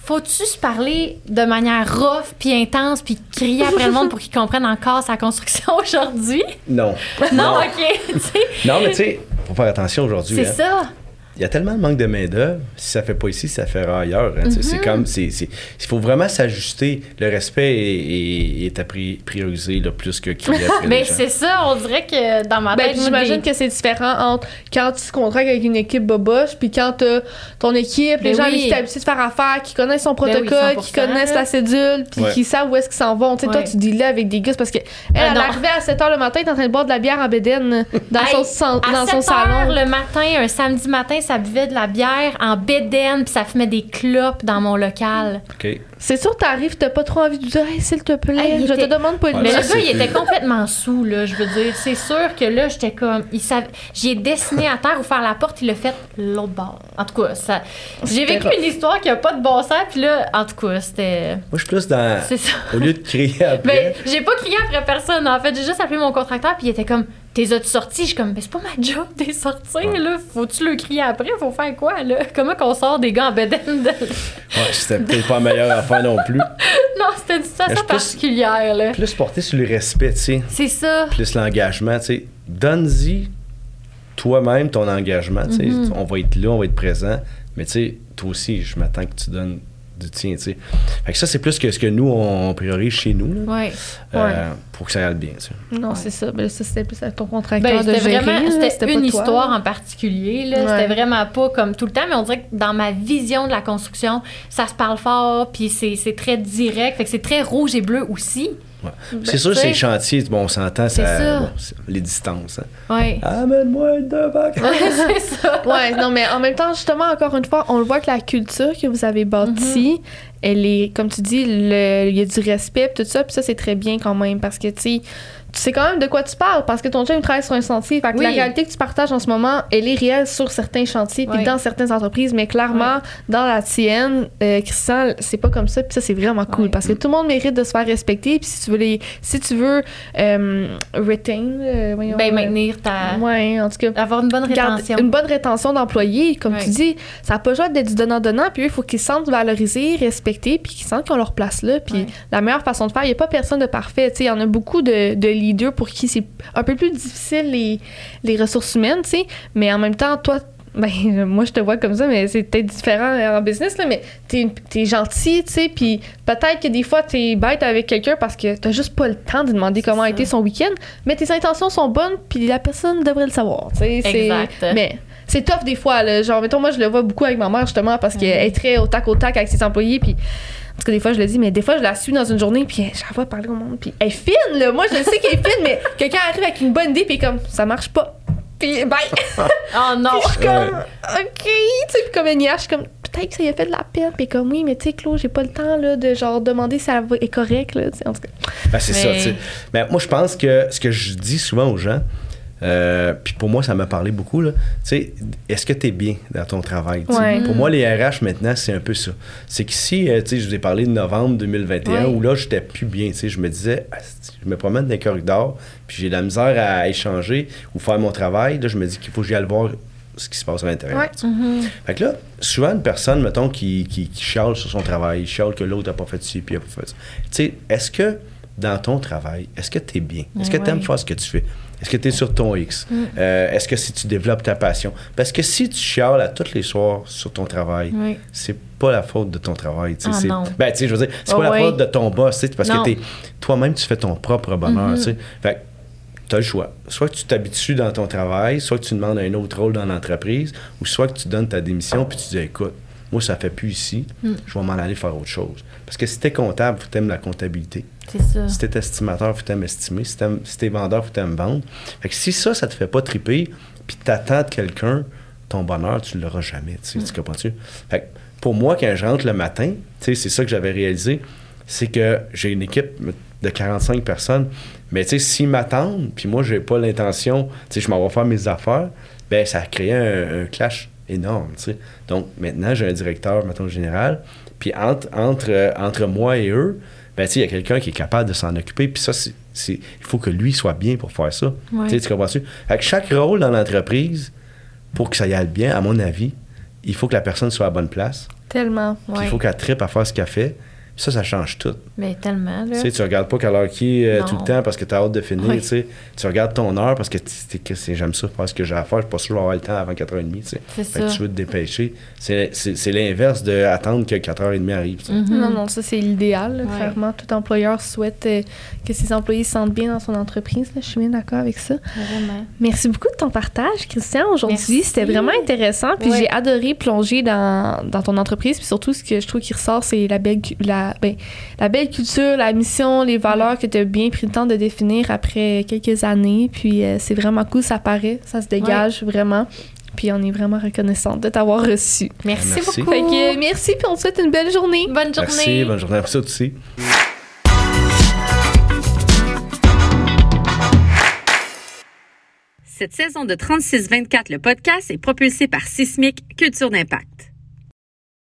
[SPEAKER 3] Faut-tu se parler de manière rough, puis intense, puis crier après le monde pour qu'ils comprennent encore sa construction aujourd'hui?
[SPEAKER 4] Non.
[SPEAKER 3] Non, OK.
[SPEAKER 4] Non, mais tu sais, faut faire attention aujourd'hui.
[SPEAKER 3] c'est
[SPEAKER 4] hein.
[SPEAKER 3] ça.
[SPEAKER 4] Il y a tellement de manque de main-d'œuvre. Si ça fait pas ici, ça fera ailleurs. hein.
[SPEAKER 3] Mm-hmm.
[SPEAKER 4] C'est comme. c'est c'est- Il faut vraiment s'ajuster. Le respect est, est- est à pri- prioriser là, plus que
[SPEAKER 3] Mais c'est ça, on dirait que dans ma
[SPEAKER 2] Ben,
[SPEAKER 3] tête, moi,
[SPEAKER 2] j'imagine
[SPEAKER 3] des-
[SPEAKER 2] que c'est différent entre quand tu contractes avec une équipe boboche, puis quand t'as ton équipe, les
[SPEAKER 3] Ben
[SPEAKER 2] gens
[SPEAKER 3] oui.
[SPEAKER 2] avec qui t'es habitué de faire affaire, qui connaissent son
[SPEAKER 3] Ben oui,
[SPEAKER 2] protocole,
[SPEAKER 3] 100%,
[SPEAKER 2] qui connaissent la cédule, puis
[SPEAKER 4] Ouais.
[SPEAKER 2] qui savent où est-ce qu'ils s'en vont. Toi, tu dis là avec des gosses parce que elle, elle arrivait à 7 h le matin, t'es en train de boire de la bière en bédaine dans
[SPEAKER 3] Hey,
[SPEAKER 2] son,
[SPEAKER 3] à
[SPEAKER 2] dans
[SPEAKER 3] 7
[SPEAKER 2] son
[SPEAKER 3] heures
[SPEAKER 2] salon.
[SPEAKER 3] le matin, un samedi matin, ça buvait de la bière en bédaine, puis ça fumait des clopes dans mon local.
[SPEAKER 4] OK.
[SPEAKER 2] C'est sûr, t'arrives, t'as pas trop envie de dire, hey, s'il te plaît,
[SPEAKER 3] Hey,
[SPEAKER 2] je
[SPEAKER 3] était-
[SPEAKER 2] te demande pas de
[SPEAKER 4] Ouais,
[SPEAKER 3] Mais le gars, il était complètement sous, là, je veux dire. C'est sûr que là, j'étais comme... Il savait... J'ai dessiné à terre ou faire la porte, il l'a fait l'autre bord. En tout cas, ça... J'ai vécu
[SPEAKER 2] rough.
[SPEAKER 3] une histoire qui a pas de bon sens, puis là, en tout cas, c'était...
[SPEAKER 4] Moi, je suis plus dans.
[SPEAKER 3] C'est ça.
[SPEAKER 4] Au lieu de crier
[SPEAKER 3] Mais
[SPEAKER 4] après.
[SPEAKER 3] j'ai pas crié après personne. En fait, j'ai juste appelé mon contracteur, puis il était comme, t'es as sorti? Je suis comme, mais c'est pas ma job, t'es sorti, là. Faut-tu le crier après? Faut faire quoi, là? Comment qu'on sort des gars en bedaine? de-
[SPEAKER 4] Ouais, c'était peut-être pas la meilleure affaire non plus.
[SPEAKER 3] non, c'était façon
[SPEAKER 4] plus-
[SPEAKER 3] particulière, là.
[SPEAKER 4] Plus porté sur le respect, tu sais.
[SPEAKER 3] C'est ça.
[SPEAKER 4] Plus l'engagement, tu sais. Donne-y toi-même ton engagement, tu sais.
[SPEAKER 3] Mm-hmm.
[SPEAKER 4] On va être là, on va être présent. Mais tu sais, toi aussi, je m'attends que tu donnes du tien, tu sais. Fait que ça, c'est plus que ce que nous, on priorise chez nous, là,
[SPEAKER 3] Ouais.
[SPEAKER 4] euh, pour que ça aille bien, tu sais.
[SPEAKER 2] Non, c'est ça. Ben, ça, c'était plus à ton
[SPEAKER 3] Ben,
[SPEAKER 2] contracteur de gérer.
[SPEAKER 3] vraiment
[SPEAKER 2] là,
[SPEAKER 3] c'était une
[SPEAKER 2] toi.
[SPEAKER 3] histoire en particulier là
[SPEAKER 2] Ouais.
[SPEAKER 3] c'était vraiment pas comme tout le temps mais on dirait que dans ma vision de la construction ça se parle fort puis c'est c'est très direct fait que c'est très rouge et bleu aussi
[SPEAKER 4] Ouais.
[SPEAKER 2] Ben,
[SPEAKER 4] c'est sûr, c'est chantier, bon, on s'entend,
[SPEAKER 3] c'est
[SPEAKER 4] ça,
[SPEAKER 3] ça.
[SPEAKER 4] bon, c'est- les distances. Hein.
[SPEAKER 3] ouais
[SPEAKER 4] Amène-moi une devant.
[SPEAKER 3] c'est ça
[SPEAKER 2] Ouais, non, mais en même temps, justement, encore une fois, on le voit que la culture que vous avez bâtie, elle est, comme tu dis, il y a du respect, tout ça, puis ça, c'est très bien quand même, parce que, tu sais, tu sais quand même de quoi tu parles, parce que ton chum il travaille sur un chantier. Fait que
[SPEAKER 3] Oui.
[SPEAKER 2] la réalité que tu partages en ce moment, elle est réelle sur certains chantiers, puis dans certaines entreprises, mais clairement, dans la tienne, euh, Christian, c'est pas comme ça, puis ça, c'est vraiment cool, parce que tout le monde mérite de se faire respecter, puis si tu veux les, si tu veux euh, retain, euh, voyons,
[SPEAKER 3] ben
[SPEAKER 2] euh,
[SPEAKER 3] maintenir ta
[SPEAKER 2] ouais, en tout cas,
[SPEAKER 3] avoir une bonne rétention
[SPEAKER 2] une bonne rétention d'employés, comme tu dis, ça n'a pas joué d'être du donnant-donnant, puis eux, il faut qu'ils se sentent valorisés, respectés, puis qu'ils sentent qu'ils ont leur place là. Puis la meilleure façon de faire, il n'y a pas personne de parfait. Tu sais, Il y en a beaucoup de, de leaders pour qui c'est un peu plus difficile les, les ressources humaines, tu sais, mais en même temps, toi, ben, moi, je te vois comme ça, mais c'est peut-être différent en business, là, mais t'es, es gentil, tu sais, puis peut-être que des fois, t'es bête avec quelqu'un parce que t'as juste pas le temps de demander comment a été son week-end, mais tes intentions sont bonnes, puis la personne devrait le savoir, tu sais. c'est-
[SPEAKER 3] Exact.
[SPEAKER 2] Mais c'est tough des fois, là. Genre, mettons, moi, je le vois beaucoup avec ma mère, justement, parce qu'elle est très au tac au tac avec ses employés, puis... En tout cas, des fois, je le dis, mais des fois, je la suis dans une journée, puis je la vois parler au monde, puis elle est fine, là. Moi, je le sais qu'elle est fine, mais quelqu'un arrive avec une bonne idée, puis comme, ça marche pas. Puis, bye!
[SPEAKER 3] oh non
[SPEAKER 2] Puis je suis comme, OK, tu sais, puis comme une hier, je suis comme, peut-être que ça y a fait de la peine, puis comme, oui, mais tu sais, Claude, j'ai pas le temps, là, de genre demander si ça va- est correct, là, tu sais, en tout cas.
[SPEAKER 4] Ben, c'est ça,
[SPEAKER 3] Mais-
[SPEAKER 4] tu sais. Mais moi, je pense que ce que je dis souvent aux gens, euh, puis pour moi, ça m'a parlé beaucoup, là, tu sais, est-ce que tu es bien dans ton travail?
[SPEAKER 2] Ouais.
[SPEAKER 4] Pour moi, les RH, maintenant, c'est un peu ça. C'est qu'ici, euh, tu sais, je vous ai parlé de novembre 2021,
[SPEAKER 3] Ouais.
[SPEAKER 4] où là, j'étais plus bien, tu sais, je me disais, je me promène dans les corridors, puis j'ai de la misère à échanger ou faire mon travail, là, je me dis qu'il faut que j'y aille voir ce qui se passe à l'intérieur.
[SPEAKER 2] Ouais.
[SPEAKER 4] sais. Fait que là, souvent, une personne, mettons, qui, qui, qui chiale sur son travail, chiale que l'autre n'a pas fait ci, puis n'a pas fait ça. Tu sais, est-ce que dans ton travail, est-ce que tu es bien? Est-ce que tu aimes faire ce que tu fais? Est-ce que tu es sur ton X? Euh, est-ce que si tu développes ta passion? Parce que si tu chiales à tous les soirs sur ton travail,
[SPEAKER 3] Oui.
[SPEAKER 4] c'est pas la faute de ton travail.
[SPEAKER 3] Ah,
[SPEAKER 4] c'est-
[SPEAKER 3] non.
[SPEAKER 4] Ben, tu sais, je veux dire, c'est
[SPEAKER 2] Ah,
[SPEAKER 4] pas la
[SPEAKER 2] ouais.
[SPEAKER 4] faute de ton boss, parce
[SPEAKER 3] Non.
[SPEAKER 4] que toi-même, tu fais ton propre bonheur. Tu sais. Fait que tu as le choix. Soit que tu t'habitues dans ton travail, soit que tu demandes un autre rôle dans l'entreprise, ou soit que tu donnes ta démission puis tu dis écoute, moi, ça fait plus ici,
[SPEAKER 3] Mm.
[SPEAKER 4] je vais m'en aller faire autre chose. Parce que si t'es comptable, faut t'aimes la comptabilité.
[SPEAKER 3] c'est ça
[SPEAKER 4] Si t'es estimateur, faut t'aimes estimer. Si si t'es vendeur, faut t'aimes vendre. Fait que si ça, ça te fait pas triper, puis t'attends de quelqu'un, ton bonheur, tu l'auras jamais. Tu, sais, tu comprends-tu? Fait que pour moi, quand je rentre le matin, c'est ça que j'avais réalisé, c'est que j'ai une équipe de 45 personnes, mais tu sais, s'ils m'attendent, puis moi, j'ai pas l'intention, tu sais, je m'en vais faire mes affaires, ben ça a créé un, un clash énorme. Donc, maintenant, j'ai un directeur, mettons, général, puis entre, entre, euh, entre moi et eux, ben, il y a quelqu'un qui est capable de s'en occuper, puis ça, c'est, c'est- il faut que lui soit bien pour faire ça.
[SPEAKER 3] Ouais.
[SPEAKER 4] Tu comprends-tu? Fait que chaque rôle dans l'entreprise, pour que ça y aille bien, à mon avis, il faut que la personne soit à la bonne place,
[SPEAKER 2] Tellement.
[SPEAKER 3] Ouais.
[SPEAKER 4] il faut qu'elle tripe à faire ce qu'elle fait. Puis ça, ça change tout.
[SPEAKER 3] mais tellement là
[SPEAKER 4] Tu sais, tu regardes pas quelle heure qui est euh, tout le temps parce que tu as hâte de finir.
[SPEAKER 3] Oui.
[SPEAKER 4] tu sais. Tu regardes ton heure parce que j'aime ça faire ce que j'ai à faire. Je suis pas sûr d'avoir le temps avant 4h30. tu sais.
[SPEAKER 3] C'est
[SPEAKER 4] Fait que tu veux te dépêcher. C'est l'inverse d'attendre que 4h30 arrive.
[SPEAKER 3] Mhm.
[SPEAKER 2] Non, non, ça c'est l'idéal.
[SPEAKER 3] Ouais.
[SPEAKER 2] Clairement, tout employeur souhaite euh, que ses employés se sentent bien dans son entreprise. là. Je suis bien d'accord avec ça.
[SPEAKER 3] vraiment
[SPEAKER 2] Merci beaucoup de ton partage, Christian. Aujourd'hui, c'était vraiment intéressant. Puis
[SPEAKER 3] Ouais.
[SPEAKER 2] j'ai adoré plonger dans, dans ton entreprise. Puis surtout, ce que je trouve qui ressort, c'est la belle, cu- la, ben, la belle culture, la mission, les valeurs que tu as bien pris le temps de définir après quelques années. Puis euh, c'est vraiment cool, ça paraît, ça se dégage vraiment. Puis on est vraiment reconnaissante de t'avoir reçu.
[SPEAKER 3] merci,
[SPEAKER 4] Merci.
[SPEAKER 3] beaucoup
[SPEAKER 2] Fait que euh, merci, puis on te souhaite une belle journée.
[SPEAKER 3] bonne journée
[SPEAKER 4] Merci, bonne journée à vous aussi.
[SPEAKER 1] Cette saison de 36-24, le podcast est propulsé par Sismic Culture d'Impact.